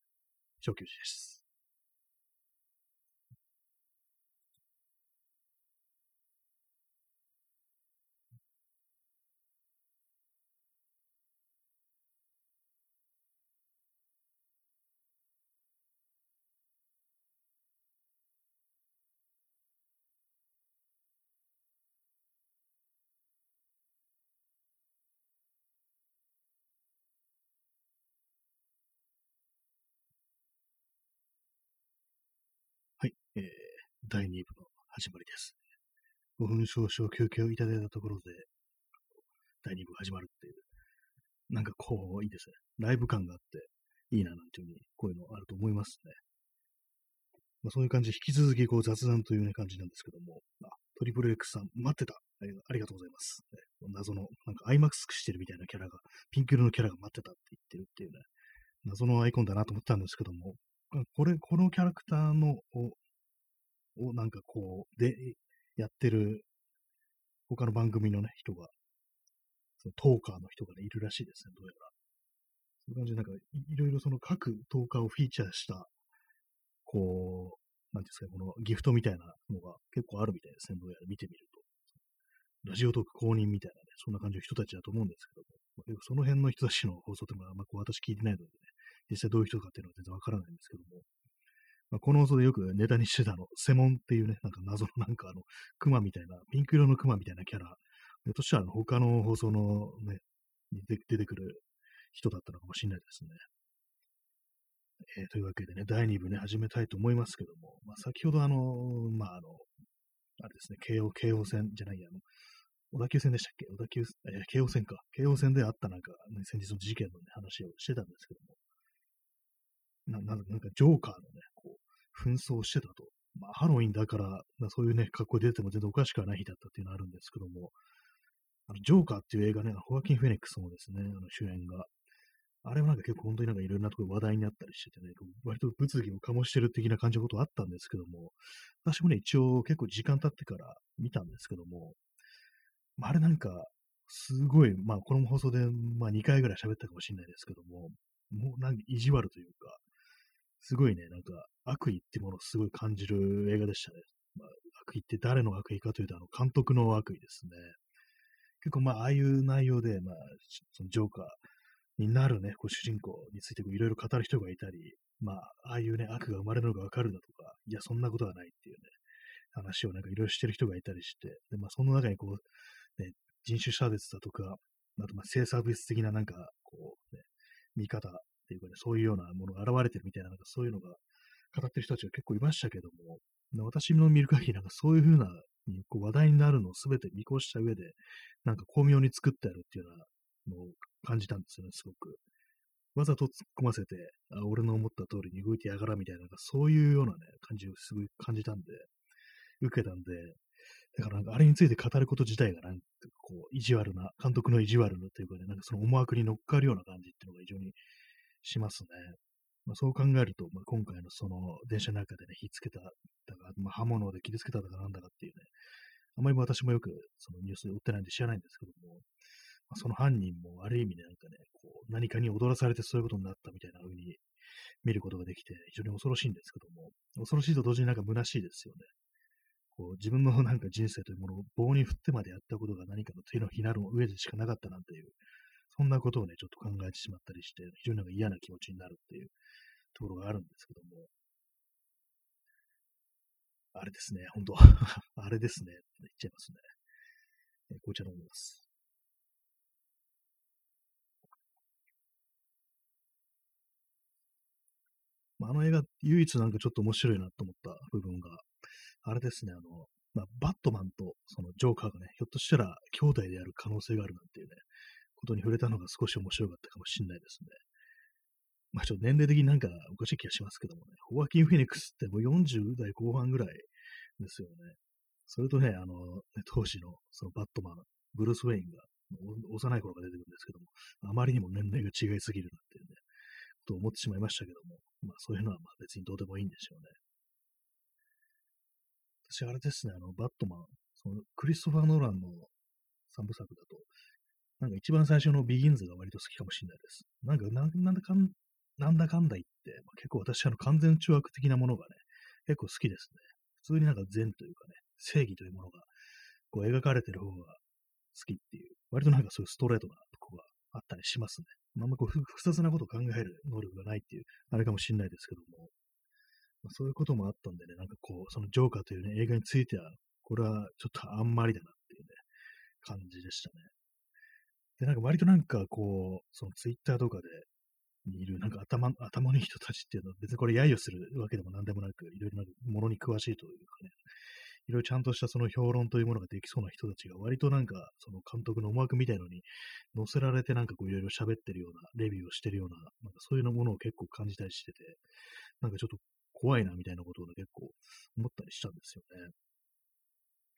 小休止です。えー、第2部の始まりです。5分少々休憩をいただいたところで、第2部始まるっていう、なんかこう、いいですね。ライブ感があって、いいななんていうふうに、こういうのあると思いますね。まあ、そういう感じ、引き続きこう雑談という、ね、感じなんですけども、あ、トリプル X さん、待ってた。ありがとうございます。謎の、なんかアイマックスしてるみたいなキャラが、ピンク色のキャラが待ってたって言ってるっていうね、謎のアイコンだなと思ったんですけども、これ、このキャラクターの、を、なんかこう、で、やってる、他の番組のね、人が、そのトーカーの人がね、いるらしいですね、どうやら。そういう感じで、なんか、いいろいろその各トーカーをフィーチャーした、こう、なんですか、このギフトみたいなのが結構あるみたいですね、どうやら見てみると。ラジオトーク公認みたいなね、そんな感じの人たちだと思うんですけども、その辺の人たちの放送ってもあんまこう私聞いてないのでね、実際どういう人かっていうのは全然わからないんですけども、まあ、この放送でよくネタにしてたの、セモンっていうね、なんか謎のなんかあの、クマみたいな、ピンク色のクマみたいなキャラ、ひとしては他の放送のね、出てくる人だったのかもしれないですね。えー、というわけでね、第2部ね、始めたいと思いますけども、まあ、先ほどあの、まあ、あの、あれですね、京王、京王線じゃないや、あの、小田急線でしたっけ？小田急、えー、京王線か。京王線であったなんか、ね、先日の事件の、ね、話をしてたんですけども、ななんかジョーカーのね、紛争してたと。まあ、ハロウィンだから、まあ、そういうね、格好で出ても全然おかしくはない日だったっていうのがあるんですけども、あの、ジョーカーっていう映画ね、ホアキン・フェネックスのですね、あの主演が、あれもなんか結構本当になんかいろんなところ話題になったりしててね、割と物議を醸してる的な感じのことはあったんですけども、私もね、一応結構時間経ってから見たんですけども、まあ、あれなんか、すごい、まあこの放送で、まあ2回ぐらい喋ったかもしれないですけども、もうなんか意地悪というか、すごいね、なんか悪意ってものをすごい感じる映画でしたね。まあ、悪意って誰の悪意かというと、あの監督の悪意ですね。結構まあ、ああいう内容で、まあ、そのジョーカーになるね、こう主人公についていろいろ語る人がいたり、まあ、ああいうね、悪が生まれるのがわかるだとか、いや、そんなことはないっていうね、話をなんかいろいろしてる人がいたりして、で、まあ、その中にこう、ね、人種差別だとか、あとまあ性差別的ななんか、こう、ね、見方っていうかね、そういうようなものが現れてるみたいな、なんかそういうのが語ってる人たちが結構いましたけども、私の見る限りなんかそういうふうなこう話題になるのを全て見越した上で、なんか巧妙に作ってあるっていうようなのを感じたんですよね、すごく。わざと突っ込ませて、あ俺の思った通りに動いてやがらみたいな、なんかそういうようなね、感じをすごい感じたんで、受けたんで、だからなんかあれについて語ること自体がなんかこう、意地悪な、監督の意地悪なというかね、なんかその思惑に乗っかるような感じっていうのが非常にしますね。まあ、そう考えると、まあ、今回のその電車の中でね、火つけただか、まあ、刃物で傷つけただかなんだかっていうね、あまり私もよくそのニュースで追ってないんで知らないんですけども、まあ、その犯人もある意味ね、なんかね、こう何かに踊らされてそういうことになったみたいな風に見ることができて、非常に恐ろしいんですけども、恐ろしいと同時になんか虚しいですよね。こう自分のなんか人生というものを棒に振ってまでやったことが何かの手のひなる上でしかなかったなんていう、そんなことをね、ちょっと考えてしまったりして、非常になんか嫌な気持ちになるっていうところがあるんですけども、あれですね、本当 あれですね、言っちゃいますね。紅茶飲みます。あの映画、唯一なんかちょっと面白いなと思った部分が、あれですね、あの、まあ、バットマンとそのジョーカーがね、ひょっとしたら兄弟である可能性があるなんていうね、ことに触れたのが少し面白かったかもしれないですね。まあちょっと年齢的になんかおかしい気がしますけどもね、ホワキン・フェニックスってもう40代後半ぐらいですよね。それとね、あの、当時のそのバットマン、ブルース・ウェインが幼い頃が出てくるんですけども、あまりにも年齢が違いすぎるなんていうね、と思ってしまいましたけども、まあそういうのはまあ別にどうでもいいんでしょうね。私、あれですね、あの、バットマン、そのクリストファー・ノーランの3部作だと、なんか一番最初のビギンズが割と好きかもしれないです。なんか、なんだかん、なんだかんだ言って、まあ、結構私、あの、完全中悪的なものがね、結構好きですね。普通になんか善というかね、正義というものが、こう描かれてる方が好きっていう、割となんかそういうストレートなとこがあったりしますね。あんまこう複雑なことを考える能力がないっていう、あれかもしれないですけども、まあ、そういうこともあったんでね、なんかこう、そのジョーカーというね、映画については、これはちょっとあんまりだなっていうね、感じでしたね。で、なんか割となんかこう、そのツイッターとかで、にいる、なんか頭、頭の人たちっていうのは別にこれ揶揄するわけでも何でもなく、いろいろなものに詳しいというかね、いろいろちゃんとしたその評論というものができそうな人たちが割となんかその監督の思惑みたいのに載せられてなんかこういろいろ喋ってるような、レビューをしてるような、なんかそういうものを結構感じたりしてて、なんかちょっと怖いなみたいなことを、結構思ったりしたんですよね。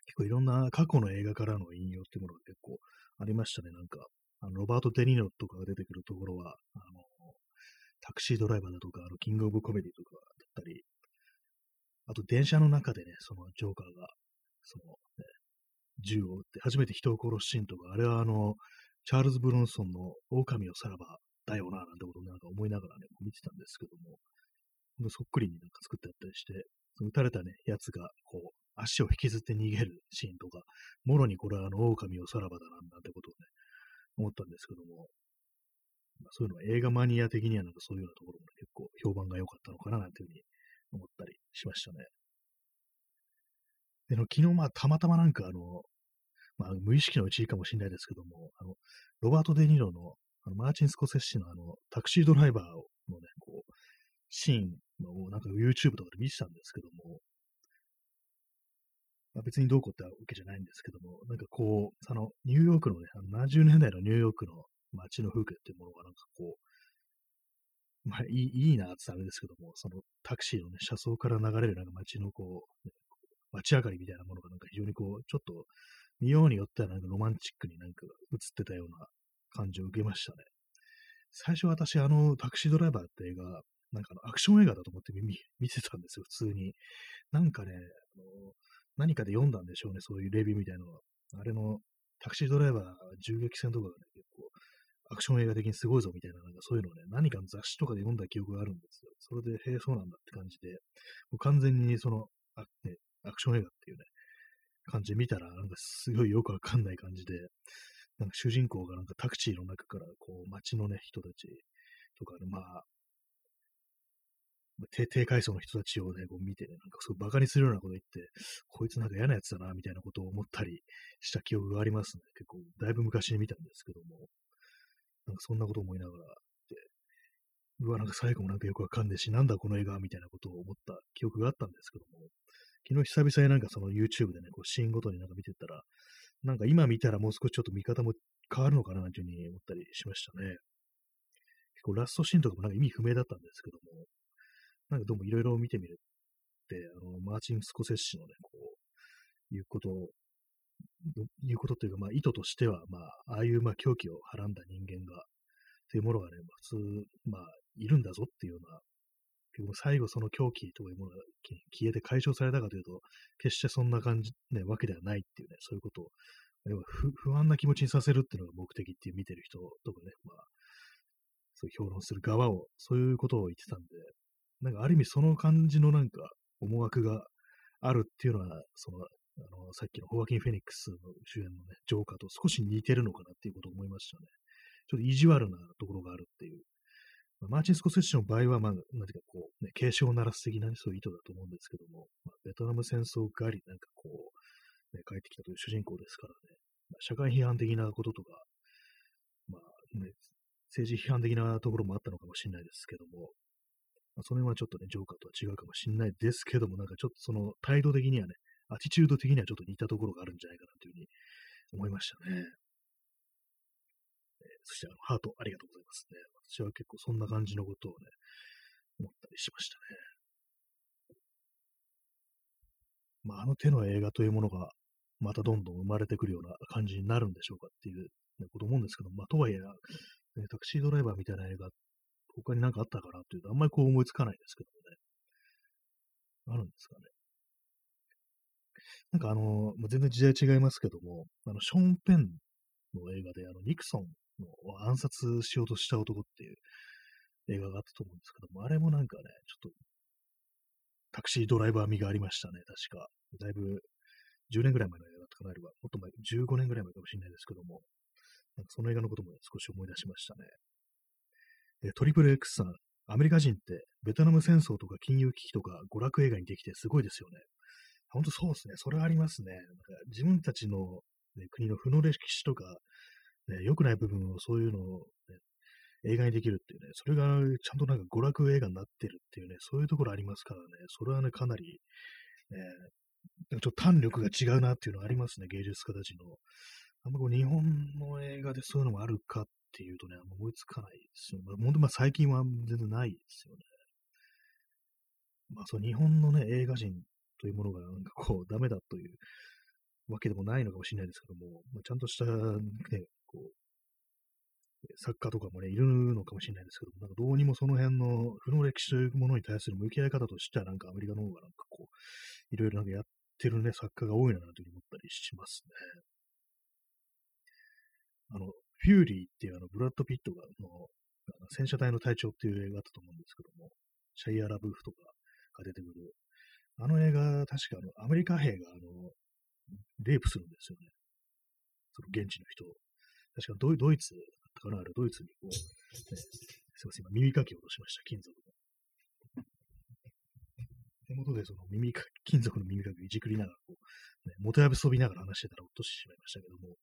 結構いろんな過去の映画からの引用っていうものが結構ありましたね。なんか、あのロバート・デ・ニーノとかが出てくるところは、あ、タクシードライバーだとか、あの、キング・オブ・コメディとかだったり、あと電車の中でね、そのジョーカーが、その、ね、銃を撃って初めて人を殺すシーンとか、あれはあの、チャールズ・ブロンソンの狼をさらばだよな、なんてことをなんか思いながらね、見てたんですけども、そっくりになんか作ってあったりして、その撃たれたね、やつが、こう、足を引きずって逃げるシーンとか、もろにこれはあの、狼をさらばだななんてことをね、思ったんですけども、そういうの映画マニア的にはなんかそういうようなところも、結構評判が良かったのかななんていうふうに思ったりしましたね。で、の昨日まあたまたまなんかあの、まあ無意識のうちかもしれないですけども、あの、ロバート・デ・ニーロのあのマーチン・スコセッシのあの、タクシードライバーのね、こう、シーンをなんか YouTube とかで見てたんですけども、まあ、別にどうこうってわけじゃないんですけども、なんかこう、あの、ニューヨークのね、あの70年代のニューヨークの街の風景っていうものがなんかこう、まあいいいいなってあれですけども、そのタクシーのね、車窓から流れるなんか街のこう、ね、街上がりみたいなものがなんか非常にこう、ちょっと見ようによってはなんかロマンチックになんか映ってたような感じを受けましたね。最初私あのタクシードライバーって映画、なんかアクション映画だと思って見見てたんですよ、普通に。なんかね、あの何かで読んだんでしょうね、そういうレビューみたいなのは。あれのタクシードライバー銃撃戦とかがね、結構アクション映画的にすごいぞみたいな、なんかそういうのをね、何かの雑誌とかで読んだ記憶があるんですよ。それで、へえ、そうなんだって感じで、もう完全にその、あね、アクション映画っていうね、感じで見たら、なんかすごいよくわかんない感じで、なんか主人公がなんかタクシーの中から、こう、街のね、人たちとかね、まあ、低低階層の人たちをね、こう見てね、なんかすごい馬鹿にするようなこと言って、こいつなんか嫌なやつだな、みたいなことを思ったりした記憶がありますね。結構、だいぶ昔に見たんですけども、なんかそんなこと思いながら、で、うわ、なんか最後もなんかよくわかんねえし、なんだこの映画みたいなことを思った記憶があったんですけども、昨日久々になんかその YouTube でね、こうシーンごとになんか見てたら、なんか今見たらもう少しちょっと見方も変わるのかななんていうふうに思ったりしましたね。結構ラストシーンとかもなんか意味不明だったんですけども、なんかどうもいろいろ見てみるって、あの、マーチン・スコセッシのね、こう、いうことを、いうことというか、まあ、意図としては、まあ、ああいう、まあ、狂気をはらんだ人間が、というものがね、普通、まあ、いるんだぞっていうような、結局最後その狂気というものが消えて解消されたかというと、決してそんな感じ、ね、わけではないっていうね、そういうことを、要は不安な気持ちにさせるっていうのが目的っていう見てる人とかね、まあ、そういう評論する側を、そういうことを言ってたんで、なんかある意味その感じのなんか思惑があるっていうのは、その、あの、さっきのホワキン・フェニックスの主演のね、ジョーカーと少し似てるのかなっていうことを思いましたね。ちょっと意地悪なところがあるっていう。まあ、マーチン・スコセッシの場合は、まあ、なんていうかこう、ね、警鐘を鳴らす的な、ね、そういう意図だと思うんですけども、まあ、ベトナム戦争があり、なんかこう、ね、帰ってきたという主人公ですからね、まあ、社会批判的なこととか、まあね、政治批判的なところもあったのかもしれないですけども、まあ、その辺はちょっとね、ジョーカーとは違うかもしれないですけども、なんかちょっとその態度的にはね、アティチュード的にはちょっと似たところがあるんじゃないかなというふうに思いましたね。えー、そして、あの、ハートありがとうございますね。私は結構そんな感じのことをね、思ったりしましたね。まあ、あの手の映画というものが、またどんどん生まれてくるような感じになるんでしょうかっていう、ね、こと思うんですけど、まあ、とはいえ、ね、タクシードライバーみたいな映画他に何かあったかなっていうと、あんまりこう思いつかないですけどもね。あるんですかね。なんかあの、全然時代違いますけども、あの、ショーン・ペンの映画で、あの、ニクソンの暗殺しようとした男っていう映画があったと思うんですけども、あれもなんかね、ちょっと、タクシードライバー味がありましたね、確か。だいぶ、10年ぐらい前の映画だったかなれば、もっと前、15年ぐらい前かもしれないですけども、なんかその映画のことも少し思い出しましたね。えトリプル X さん、アメリカ人ってベトナム戦争とか金融危機とか娯楽映画にできてすごいですよね。本当そうですね。それはありますね。なんか自分たちの、ね、国の負の歴史とか、ね、良くない部分をそういうのを、ね、映画にできるっていうね、それがちゃんとなんか娯楽映画になってるっていうね、そういうところありますからね、それはね、かなり、ね、ちょっと胆力が違うなっていうのはありますね、芸術家たちの。あんまこう日本の映画でそういうのもあるかっていうとね、あんま思いつかないですよ。まあ、本当まあ最近は全然ないですよね。まあそう日本のね、映画人というものがなんかこうダメだというわけでもないのかもしれないですけども、まあ、ちゃんとしたね、こう、作家とかもね、いるのかもしれないですけども、なんかどうにもその辺の負の歴史というものに対する向き合い方としては、なんかアメリカの方がなんかこう、いろいろなんかやってるね、作家が多いなというふうに思ったりしますね。あの、フューリーっていうあの、ブラッド・ピットがの、あの戦車隊の隊長っていう映画だったと思うんですけども、シャイア・ラブーフとかが出てくる。あの映画、確かあの、アメリカ兵があの、レイプするんですよね。その現地の人を。確かドイドイツかなあれ、ドイツにこう、ね、すいません、今耳かきを落としました、金属の。手元でその耳か金属の耳かきをいじくりながら、こう、ね、元やぶそびながら話してたら落としてしまいましたけども、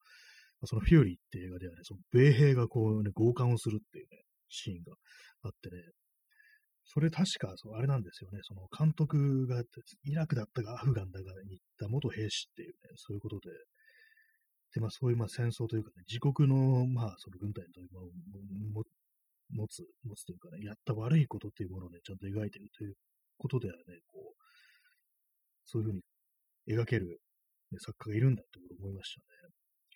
そのフューリーって映画ではね、その米兵がこうね、強姦をするっていうね、シーンがあってね、それ確か、そうあれなんですよね、その監督がイラクだったかアフガンだかに行った元兵士っていうね、そういうことで、で、まあそういうまあ戦争というかね、自国のまあその軍隊というもの持つ、持つというかね、やった悪いことっていうものをね、ちゃんと描いてるということではね、こう、そういうふうに描ける、ね、作家がいるんだってこと思いましたね。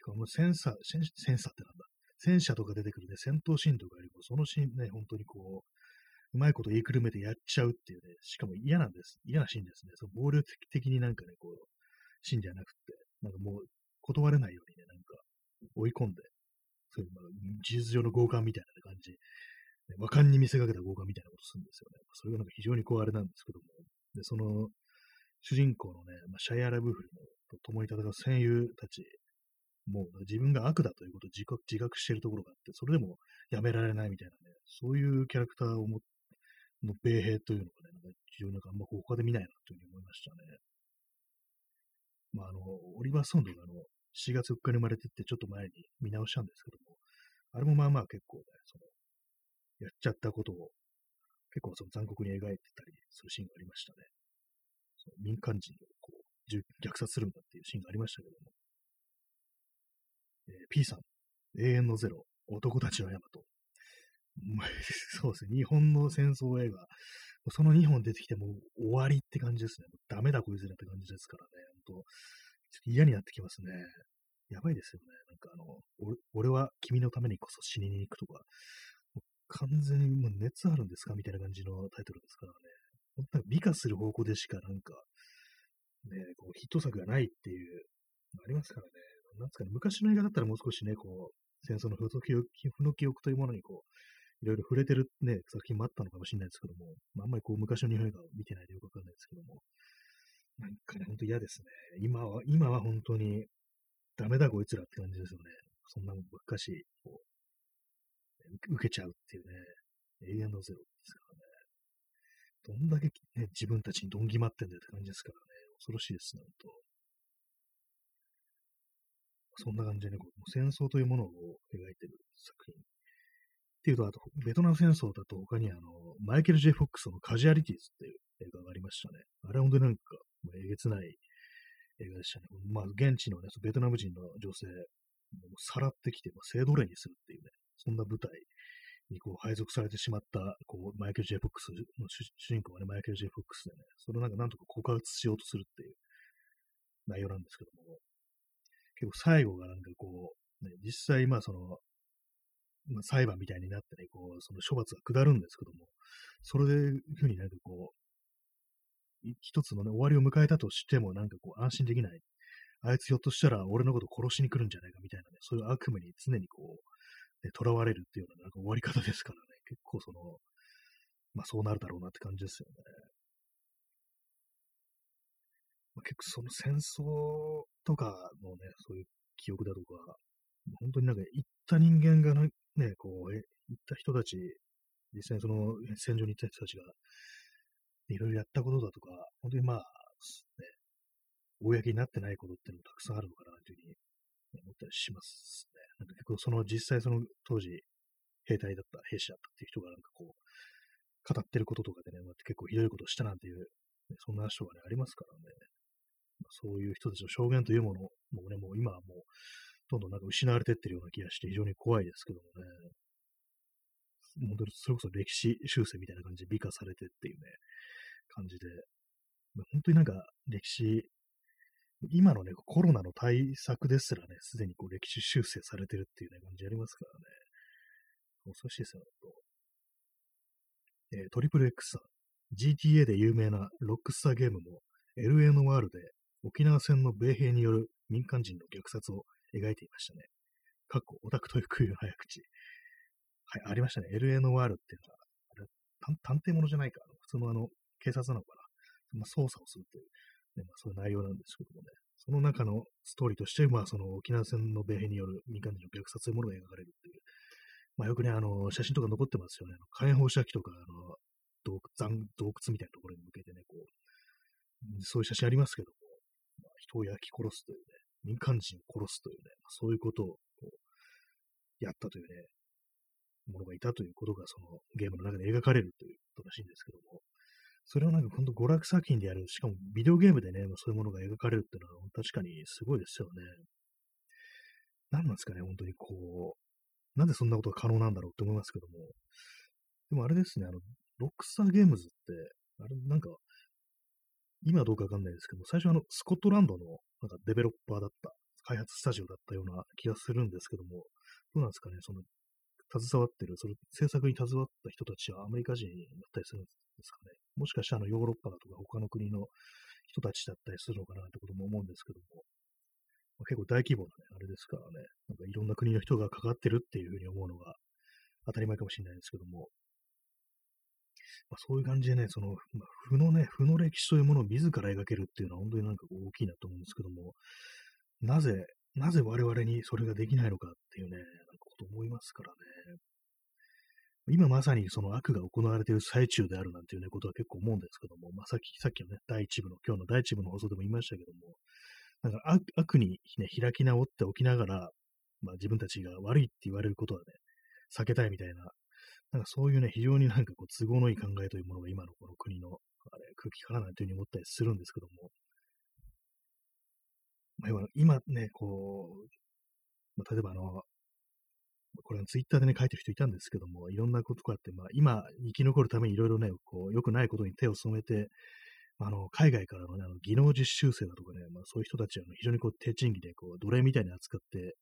かもうセンサー、センサーってなんだ。戦車とか出てくるね、戦闘シーンとかよりも、そのシーンね、本当にこう、うまいこと言いくるめてやっちゃうっていうね、しかも嫌なんです。嫌なシーンですね。その暴力的になんかね、こう、シーンじゃなくて、なんかもう断れないようにね、なんか追い込んで、そういう、まあ、事実上の強姦みたいな感じ、ね、和漢に見せかけた強姦みたいなことするんですよね。それがなんか非常にこうあれなんですけども、で、その、主人公のね、まあ、シャイアラ・ブフルのと共に戦う戦友たちもう自分が悪だということを自覚自覚しているところがあって、それでもやめられないみたいなね、そういうキャラクターをもの米兵というのがね、非常になんかあんま他で見ないなというふうに思いましたね。まあ、あの、オリバー・ソンドがあの、4月4日に生まれてってちょっと前に見直したんですけども、あれもまあまあ結構ね、その、やっちゃったことを結構その残酷に描いてたりするシーンがありましたね。その民間人をこう、虐殺するんだっていうシーンがありましたけども、えー、P さん、永遠のゼロ、男たちの山と。そうですね、日本の戦争映画、その2本出てきても終わりって感じですね。ダメだこいつらって感じですからね。本当嫌になってきますね。やばいですよね。なんかあの、俺は君のためにこそ死にに行くとか、完全にもう熱あるんですかみたいな感じのタイトルですからね。本当に美化する方向でしかなんか、ね、こうヒット作がないっていう、ありますからね。なんですかね、昔の映画だったらもう少しね、こう、戦争の負の記憶負の記憶というものにこう、いろいろ触れてるね、作品もあったのかもしれないですけども、まあ、あんまりこう、昔の日本映画を見てないでよくわかんないですけども、なんかね、ほんと嫌ですね。今は、今は本当に、ダメだこいつらって感じですよね。そんなもんばっかし、こう、受けちゃうっていうね、永遠のゼロですからね。どんだけ、ね、自分たちにどんぎまってんだよって感じですからね。恐ろしいですね、本当。そんな感じでね、こう戦争というものを描いてる作品。っていうと、あと、ベトナム戦争だと他にあの、マイケル・ジェ・フォックスのカジュアリティーズっていう映画がありましたね。あれは本当になんか、えげつない映画でしたね。まあ、現地のね、ベトナム人の女性、さらってきて、まあ、性奴隷にするっていうね、そんな舞台にこう配属されてしまった、こう、マイケル・ジェ・フォックスの主人公はね、マイケル・ジェ・フォックスでね、それをなんかなんとか告発しようとするっていう内容なんですけども、結構最後がなんかこう、ね、実際まあその、まあ、裁判みたいになってね、こう、その処罰が下るんですけども、それでふうになんかこう、一つのね、終わりを迎えたとしても、なんかこう、安心できない。あいつひょっとしたら俺のこと殺しに来るんじゃないかみたいなね、そういう悪夢に常にこう、ね、囚われるっていうようななんか終わり方ですからね、結構その、まあそうなるだろうなって感じですよね。まあ、結構その戦争とかのね、そういう記憶だとか、本当になんか行った人間がね、こう、行った人たち、実際にその戦場に行った人たちが、いろいろやったことだとか、本当にまあ、ね、公になってないことっていうのもたくさんあるのかなというふうに思ったりしますね。なんか結構その実際その当時、兵隊だった、兵士だったっていう人がなんかこう、語ってることとかでね、まあ、結構ひどいことをしたなんていう、ね、そんな話とかね、ありますからね。まあ、そういう人たちの証言というものもね、もう今はもう、どんどんなんか失われてってるような気がして非常に怖いですけどもね。本当にそれこそ歴史修正みたいな感じで美化されてっていうね、感じで、本当になんか歴史、今のね、コロナの対策ですらね、すでにこう歴史修正されてるっていうね、感じありますからね。恐ろしいですよ、本当。えー、トリプル X さん。GTA で有名なロックスターゲームも LA のワールで沖縄戦の米兵による民間人の虐殺を描いていましたね。かっこオタクという空の早口。はい、ありましたね。LA のワールっていうのは、あれ探偵者じゃないか。普通のあの、警察なのかな。まあ、捜査をするという、ねまあ、そういう内容なんですけどもね。その中のストーリーとして、まあ、その沖縄戦の米兵による民間人の虐殺というものが描かれるっていう。まあ、よくね、あの、写真とか残ってますよね。火炎放射器とか、あの、洞窟洞窟みたいなところに向けてね、こう、そういう写真ありますけども、まあ、人を焼き殺すというね、民間人を殺すというね、ま、そういうことをやったというね、ものがいたということが、そのゲームの中で描かれるということらしいんですけども、それをなんか本当娯楽作品でやる、しかもビデオゲームでね、そういうものが描かれるっていうのは確かにすごいですよね。何なんですかね、本当にこう、なんでそんなことが可能なんだろうって思いますけども、でもあれですね、あの、ロックスターゲームズって、あれなんか、今どうかわかんないですけども最初あの、スコットランドのなんかデベロッパーだった、開発スタジオだったような気がするんですけども、どうなんですかね、その携わってる、その制作に携わった人たちはアメリカ人だったりするんですかね。もしかしたらあのヨーロッパだとか他の国の人たちだったりするのかなってことも思うんですけども、まあ、結構大規模なね、あれですからね、なんかいろんな国の人が関わってるっていうふうに思うのが当たり前かもしれないですけども、まあ、そういう感じでね、その、まあ、負のね、負の歴史というものを自ら描けるっていうのは本当になんか大きいなと思うんですけども、なぜ、なぜ我々にそれができないのかっていうね、なんかこと思いますからね。今まさにその悪が行われている最中であるなんていうね、ことは結構思うんですけども、まあ、さっき、さっきのね、第一部の、今日の第一部の放送でも言いましたけども、なんか悪悪に、ね、開き直っておきながら、まあ、自分たちが悪いって言われることはね、避けたいみたいな、なんかそういうね、非常になんかこう都合のいい考えというものが今のこの国のあれ空気かななんていうふうに思ったりするんですけども、まあ、今ね、こう、まあ、例えばあの、これツイッターでね、書いてる人いたんですけども、いろんなことがあって、まあ、今、生き残るためにいろいろね、こう、良くないことに手を染めて、あの、海外からのね、あの技能実習生だとかね、まあ、そういう人たちは、非常にこう、低賃金で、こう、奴隷みたいに扱って、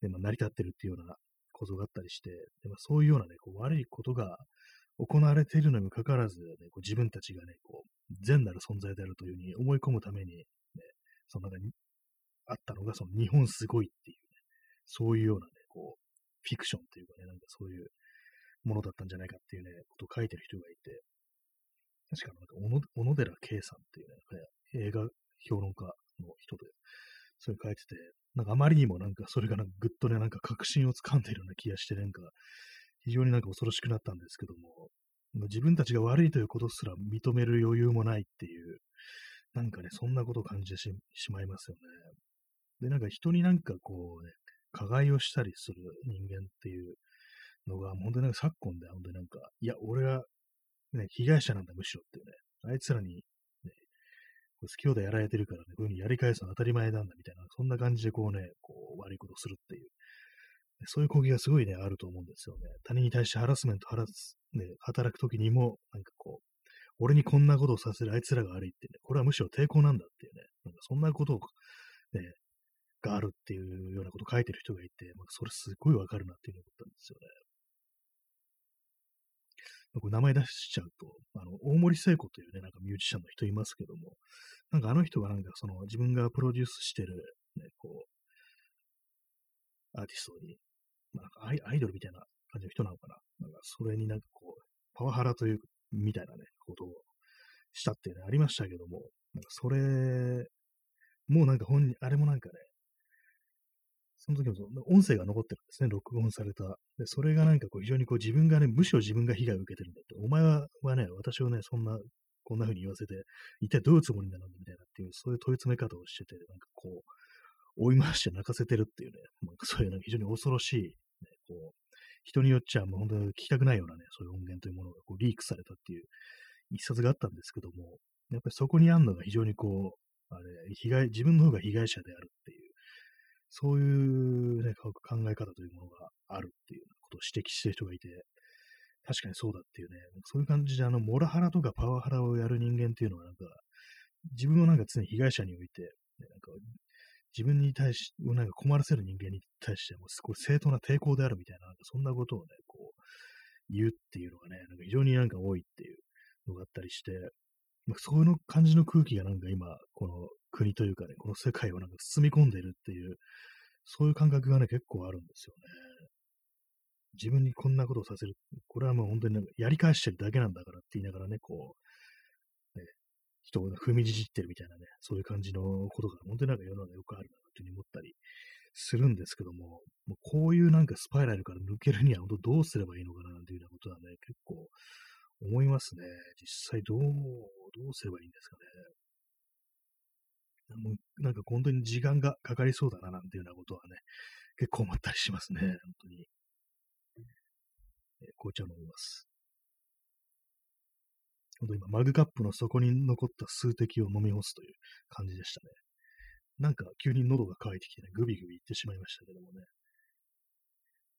で、まあ、成り立ってるっていうような構造があったりして、でまあ、そういうようなね、こう悪いことが行われているのにもかかわらず、ね、こう自分たちがね、こう、善なる存在であるというふうに思い込むために、ね、その中にあったのが、その日本すごいっていうね、そういうようなね、こう、フィクションっていうかね、なんかそういうものだったんじゃないかっていうね、ことを書いてる人がいて、確かなんか小野寺圭さんっていうね、映画評論家の人で、それ書いてて、なんかあまりにもなんかそれがなんかぐっとね、なんか確信をつかんでいるような気がして、なんか非常になんか恐ろしくなったんですけども、自分たちが悪いということすら認める余裕もないっていう、なんかね、そんなことを感じてしまいますよね。で、なんか人になんかこうね、加害をしたりする人間っていうのが、本当になんか昨今で、本当になんか、いや、俺は、ね、被害者なんだ、むしろっていうね、あいつらに、好き放題やられてるからね、こういうふうにやり返すのは当たり前なんだ、みたいな、そんな感じでこうね、こう、悪いことをするっていう、そういう攻撃がすごいね、あると思うんですよね。他人に対してハラスメント、ハラス、ね、働くときにも、なんかこう、俺にこんなことをさせるあいつらが悪いってね、これはむしろ抵抗なんだっていうね、なんかそんなことを、ね、があるっていうようなことを書いてる人がいて、まあ、それすっごいわかるなっていうふうに思ったんですよね。こ名前出しちゃうと、あの、大森聖子というね、なんかミュージシャンの人いますけども、なんかあの人がなんかその自分がプロデュースしてる、ね、こう、アーティストに、まあ、アイアイドルみたいな感じの人なのかな。なんかそれになんかこう、パワハラという、みたいなね、ことをしたってね、ありましたけども、なんかそれ、もうなんか本人、あれもなんかね、その時も音声が残ってるんですね、録音された。で、それがなんかこう非常にこう自分がね、むしろ自分が被害を受けてるんだって、お前はね、私をね、そんな、こんな風に言わせて、一体どういうつもりなのみたいなっていう、そういう問い詰め方をしてて、なんかこう、追い回して泣かせてるっていうね、まあ、そういう非常に恐ろしい、ね、こう、人によっちゃもう本当に聞きたくないようなね、そういう音源というものがこうリークされたっていう一冊があったんですけども、やっぱりそこにあるのが非常にこう、あれ、被害、自分の方が被害者であるっていう、そういうね、考え方というものがあるっていうことを指摘してる人がいて、確かにそうだっていうね、そういう感じであの、モラハラとかパワハラをやる人間っていうのはなんか、自分をなんか常に被害者において、ね、なんか自分に対し、なんか困らせる人間に対してもすごい正当な抵抗であるみたいな、なんかそんなことをね、こう、言うっていうのがね、なんか非常になんか多いっていうのがあったりして、まあ、そういう感じの空気がなんか今、この国というかね、この世界をなんか包み込んでいるっていう、そういう感覚がね、結構あるんですよね。自分にこんなことをさせる。これはもう本当になんかやり返してるだけなんだからって言いながらね、こう、ね、人を踏みじじってるみたいなね、そういう感じのことが本当になんか世の中よくあるなというふうに思ったりするんですけども、もうこういうなんかスパイラルから抜けるには本当どうすればいいのかなというようなことはね、結構思いますね。実際どう、どうすればいいんですかね。もうなんか本当に時間がかかりそうだななんていうようなことはね、結構思ったりしますね、本当に。えー、紅茶飲みます。本当今、マグカップの底に残った数滴を飲み干すという感じでしたね。なんか急に喉が渇いてきてね、グビグビいってしまいましたけどもね。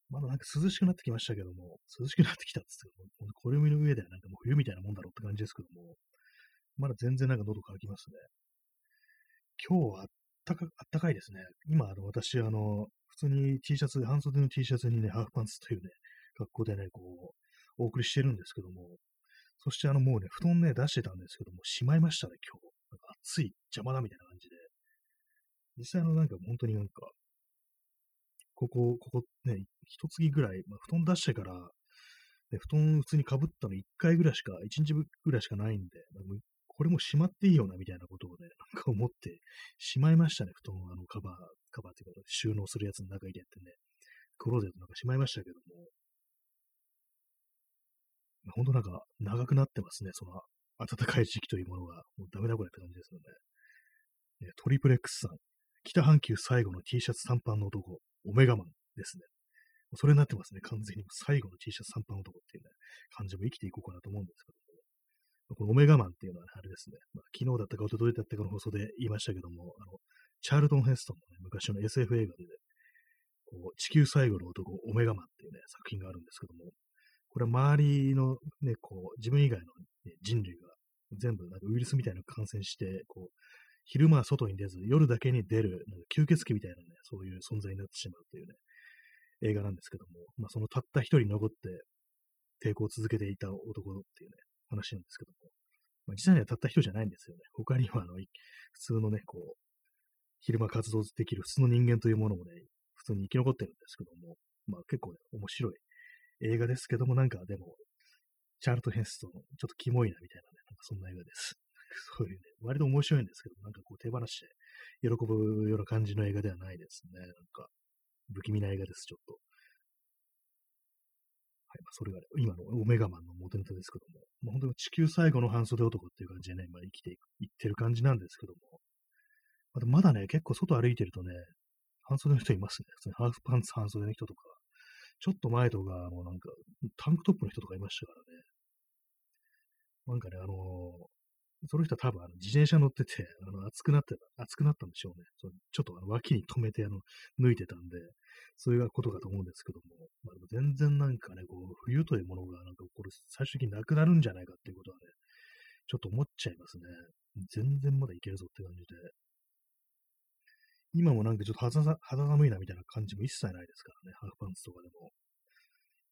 まだなんか涼しくなってきましたけども、涼しくなってきたっつって、暦の上ではなんかもう冬みたいなもんだろうって感じですけども、まだ全然なんか喉乾きますね。今日はあったか、あったかいですね。今、あの、私、あの、普通に T シャツ、半袖の T シャツにね、ハーフパンツというね、格好でね、こう、お送りしてるんですけども、そしてあの、もうね、布団ね、出してたんですけども、しまいましたね、今日。なんか暑い、邪魔だみたいな感じで。実際のなんか本当になんか、ここ、ここね、一月ぐらい、まあ、布団出してから、ね、布団普通に被ったの一回ぐらいしか、一日ぐらいしかないんで、まあこれもしまっていいよな、みたいなことをね、なんか思ってしまいましたね、布団あのカバー、カバーっていうか、収納するやつの中入れてね、クローゼットなんかしまいましたけども、ほんとなんか長くなってますね、その暖かい時期というものが。もうダメだこれって感じですよね。ねトリプレックスさん。北半球最後の T シャツ短パンの男、オメガマンですね。それになってますね、完全に。最後の T シャツ短パン男っていうね、感じも生きていこうかなと思うんですけど。このオメガマンっていうのは、ね、あれですね、まあ、昨日だったか一昨日だったかの放送で言いましたけども、あの、チャールトン・ヘストンの、ね、昔の SF 映画で、ね、こう地球最後の男、オメガマンっていうね、作品があるんですけども、これは周りのね、こう、自分以外の、ね、人類が全部なんかウイルスみたいな感染して、こう、昼間は外に出ず、夜だけに出る、なんか吸血鬼みたいなね、そういう存在になってしまうというね、映画なんですけども、まあ、そのたった一人残って抵抗を続けていた男っていうね、話なんですけども、まあ、実際にはたった一人じゃないんですよね。他には、あの、普通のね、こう、昼間活動できる普通の人間というものもね、普通に生き残ってるんですけども、まあ結構ね、面白い映画ですけども、なんかでも、チャールト・ヘンストのちょっとキモいなみたいなね、なんかそんな映画です。そういうね、割と面白いんですけど、なんかこう手放して喜ぶような感じの映画ではないですね。なんか、不気味な映画です、ちょっと。まあ、それが、ね、今のオメガマンの元ネタですけども、まあ、本当に地球最後の半袖男っていう感じでね、まあ、生きていく、いってる感じなんですけども、まだまだね、結構外歩いてるとね、半袖の人いますね。普通にハーフパンツ半袖の人とか、ちょっと前とか、もうなんか、タンクトップの人とかいましたからね。なんかね、あのー、その人は多分あの自転車乗ってて、あの熱くなってた、熱くなったんでしょうね。そのちょっとあの脇に止めてあの抜いてたんで、そういうことかと思うんですけども、まあ、でも全然なんかね、こう、冬というものがなんかこれ最終的になくなるんじゃないかっていうことはね、ちょっと思っちゃいますね。全然まだいけるぞって感じで。今もなんかちょっと肌肌寒いなみたいな感じも一切ないですからね、ハーフパンツとかでも。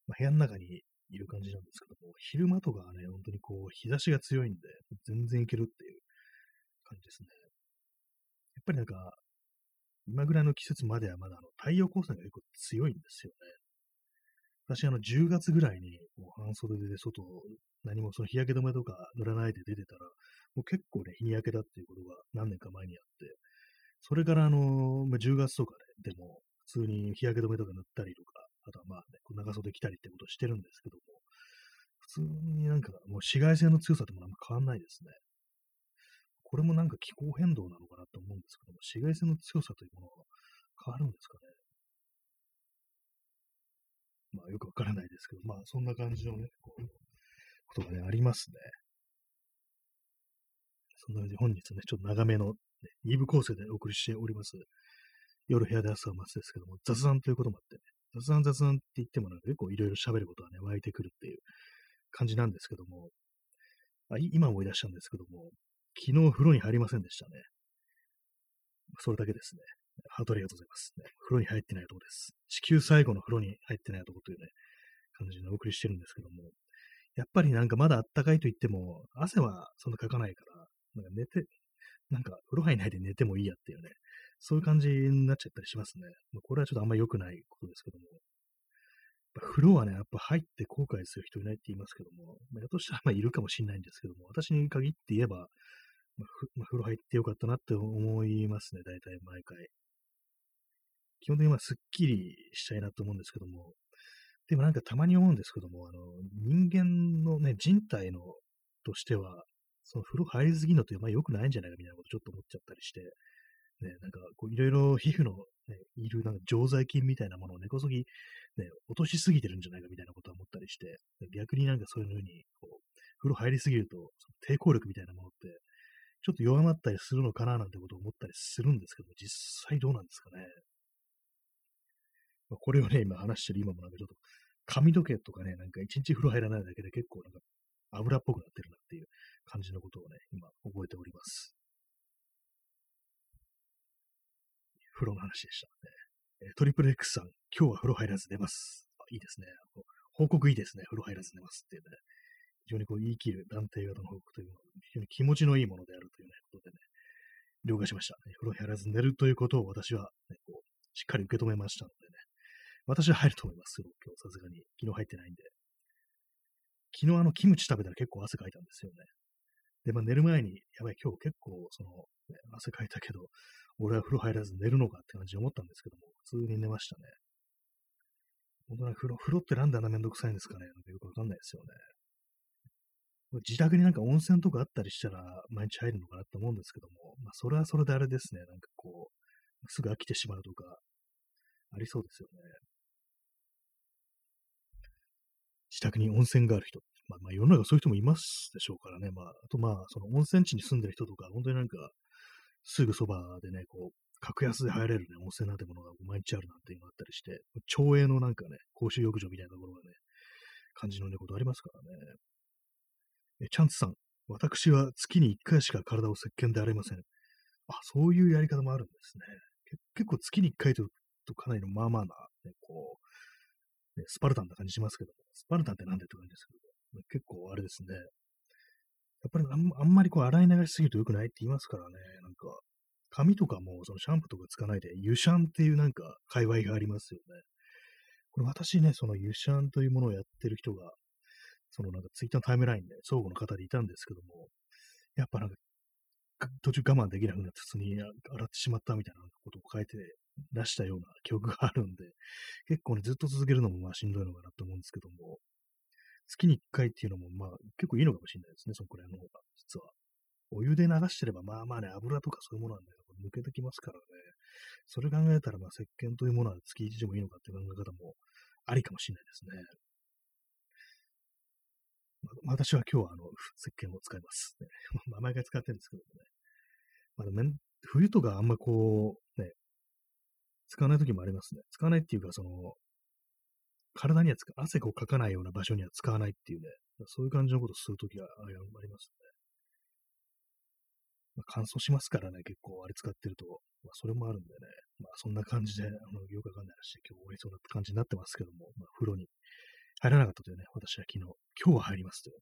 まあ、部屋の中にいる感じなんですけども、昼間とかはね、本当にこう、日差しが強いんで、全然いけるっていう感じですね。やっぱりなんか、今ぐらいの季節まではまだあの太陽光線が結構強いんですよね。私、あの、10月ぐらいに、もう半袖で外、何もその日焼け止めとか塗らないで出てたら、もう結構ね、日に焼けたっていうことが何年か前にあって、それからあの、まあ、10月とかで、でも、普通に日焼け止めとか塗ったりとか、あとはまあね、長袖着たりってことをしてるんですけども、普通になんかもう紫外線の強さともあんま変わんないですね。これもなんか気候変動なのかなと思うんですけども、紫外線の強さというものは変わるんですかね。まあよくわからないですけど、まあそんな感じのね、こう、ことがね、ありますね。そんな感じで本日ね、ちょっと長めの、ね、2部構成でお送りしております。夜部屋で朝は待つですけども、雑談ということもあってね、雑談雑談って言ってもなんか結構いろいろ喋ることがね、湧いてくるっていう感じなんですけども、あ今思い出したんですけども、昨日風呂に入りませんでしたね。それだけですね。ハートありがとうございます、ね。風呂に入ってない男です。地球最後の風呂に入ってない男というね、感じでお送りしてるんですけども、やっぱりなんかまだあったかいと言っても、汗はそんなかかないから、なんか寝て、なんか風呂入んないで寝てもいいやっていうね、そういう感じになっちゃったりしますね。まあ、これはちょっとあんま良くないことですけども。風呂はね、やっぱ入って後悔する人いないって言いますけども、まあ、やとしたらまあいるかもしれないんですけども、私に限って言えば、まあ、まあ、風呂入ってよかったなって思いますね、大体毎回。基本的にまあすっきりしたいなと思うんですけども、でもなんかたまに思うんですけども、あの、人間のね、人体のとしては、その風呂入りすぎるのってま良くないんじゃないかみたいなことちょっと思っちゃったりして、ね、なんかこういろいろ皮膚の、ね、いるなんか常在菌みたいなものを根こそぎ、ね、落としすぎてるんじゃないかみたいなことは思ったりして、逆になんかそういうふうにこう風呂入りすぎるとその抵抗力みたいなものってちょっと弱まったりするのかななんてことを思ったりするんですけど、実際どうなんですかね。まあ、これをね、今話してる今もなんかちょっと髪の毛とかね、なんか一日風呂入らないだけで結構なんか油っぽくなってるなっていう感じのことをね、今覚えております。風呂の話でしたね。トリプル X さん、今日は風呂入らず寝ます。あいいですね。報告いいですね。風呂入らず寝ますっていうね。非常にこう言い切る断定型の報告というのは、非常に気持ちのいいものであるという、ね、ことでね、了解しました。風呂入らず寝るということを私は、ね、こうしっかり受け止めましたのでね、私は入ると思います。今日さすがに。昨日入ってないんで。昨日あのキムチ食べたら結構汗かいたんですよね。で、まあ寝る前に、やばい、今日結構その、ね、汗かいたけど、俺は風呂入らず寝るのかって感じで思ったんですけども、普通に寝ましたね。本当に風呂、風呂ってなんであんなめんどくさいんですかねなんかよくわかんないですよね。自宅になんか温泉とかあったりしたら毎日入るのかなって思うんですけども、まあそれはそれであれですね、なんかこう、すぐ飽きてしまうとか、ありそうですよね。自宅に温泉がある人。まあ、まあ世の中そういう人もいますでしょうからね。まあ、あとまあ、その温泉地に住んでる人とか、本当になんか、すぐそばでね、こう、格安で入れるね、温泉なんてものが毎日あるなんていうのがあったりして、町営のなんかね、公衆浴場みたいなところがね、感じのね、ことありますからね。え、チャンツさん、私は月に1回しか体を石鹸で洗いません。あ、そういうやり方もあるんですね。結構月に1回ととかなりのまあまあな、ね、こう、ね、スパルタンな感じしますけども、スパルタンってなんでって感じですけど、結構あれですね。やっぱりあんまりこう洗い流しすぎると良くないって言いますからね、なんか、髪とかもそのシャンプーとかつかないで、湯シャンっていうなんか界隈がありますよね。これ私ね、その湯シャンというものをやってる人が、そのなんかツイッターのタイムラインで相互の方でいたんですけども、やっぱなんか途中我慢できなくなって普通に洗ってしまったみたいなことを書いて出したような記憶があるんで、結構ね、ずっと続けるのもまあしんどいのかなと思うんですけども、月に1回っていうのもまあ結構いいのかもしれないですね、そのくらいの方が、実は。お湯で流してればまあまあね、油とかそういうものはね、抜けてきますからね。それ考えたらまあ石鹸というものは月1でもいいのかっていう考え方もありかもしれないですね。ま私は今日はあの石鹸を使います、ね。まあ、毎回使ってるんですけどもね。まあ、冬とかあんまこう、ね、使わない時もありますね。使わないっていうか、その、体には汗をかかないような場所には使わないっていうね、そういう感じのことをするときはありますね。まあ、乾燥しますからね、結構あれ使ってると。まあ、それもあるんでね。まあ、そんな感じで、あの、よくわかんない話で今日終わりそうな感じになってますけども、まあ、風呂に入らなかったというね、私は昨日、今日は入りますというね、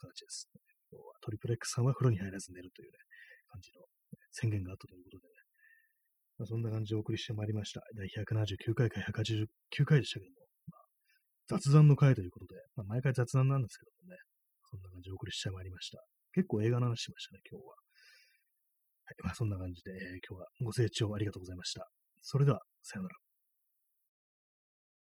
形です、ね。今日はトリプル X さんは風呂に入らず寝るというね、感じの、宣言があったということでね。まあ、そんな感じでお送りしてまいりました。第179回か189回でしたけども、雑談の回ということで、まあ、毎回雑談なんですけどもね、そんな感じでお送りしてまいりました。結構映画の話しましたね、今日は。はい、まあ、そんな感じで、えー、今日はご清聴ありがとうございました。それでは、さようなら。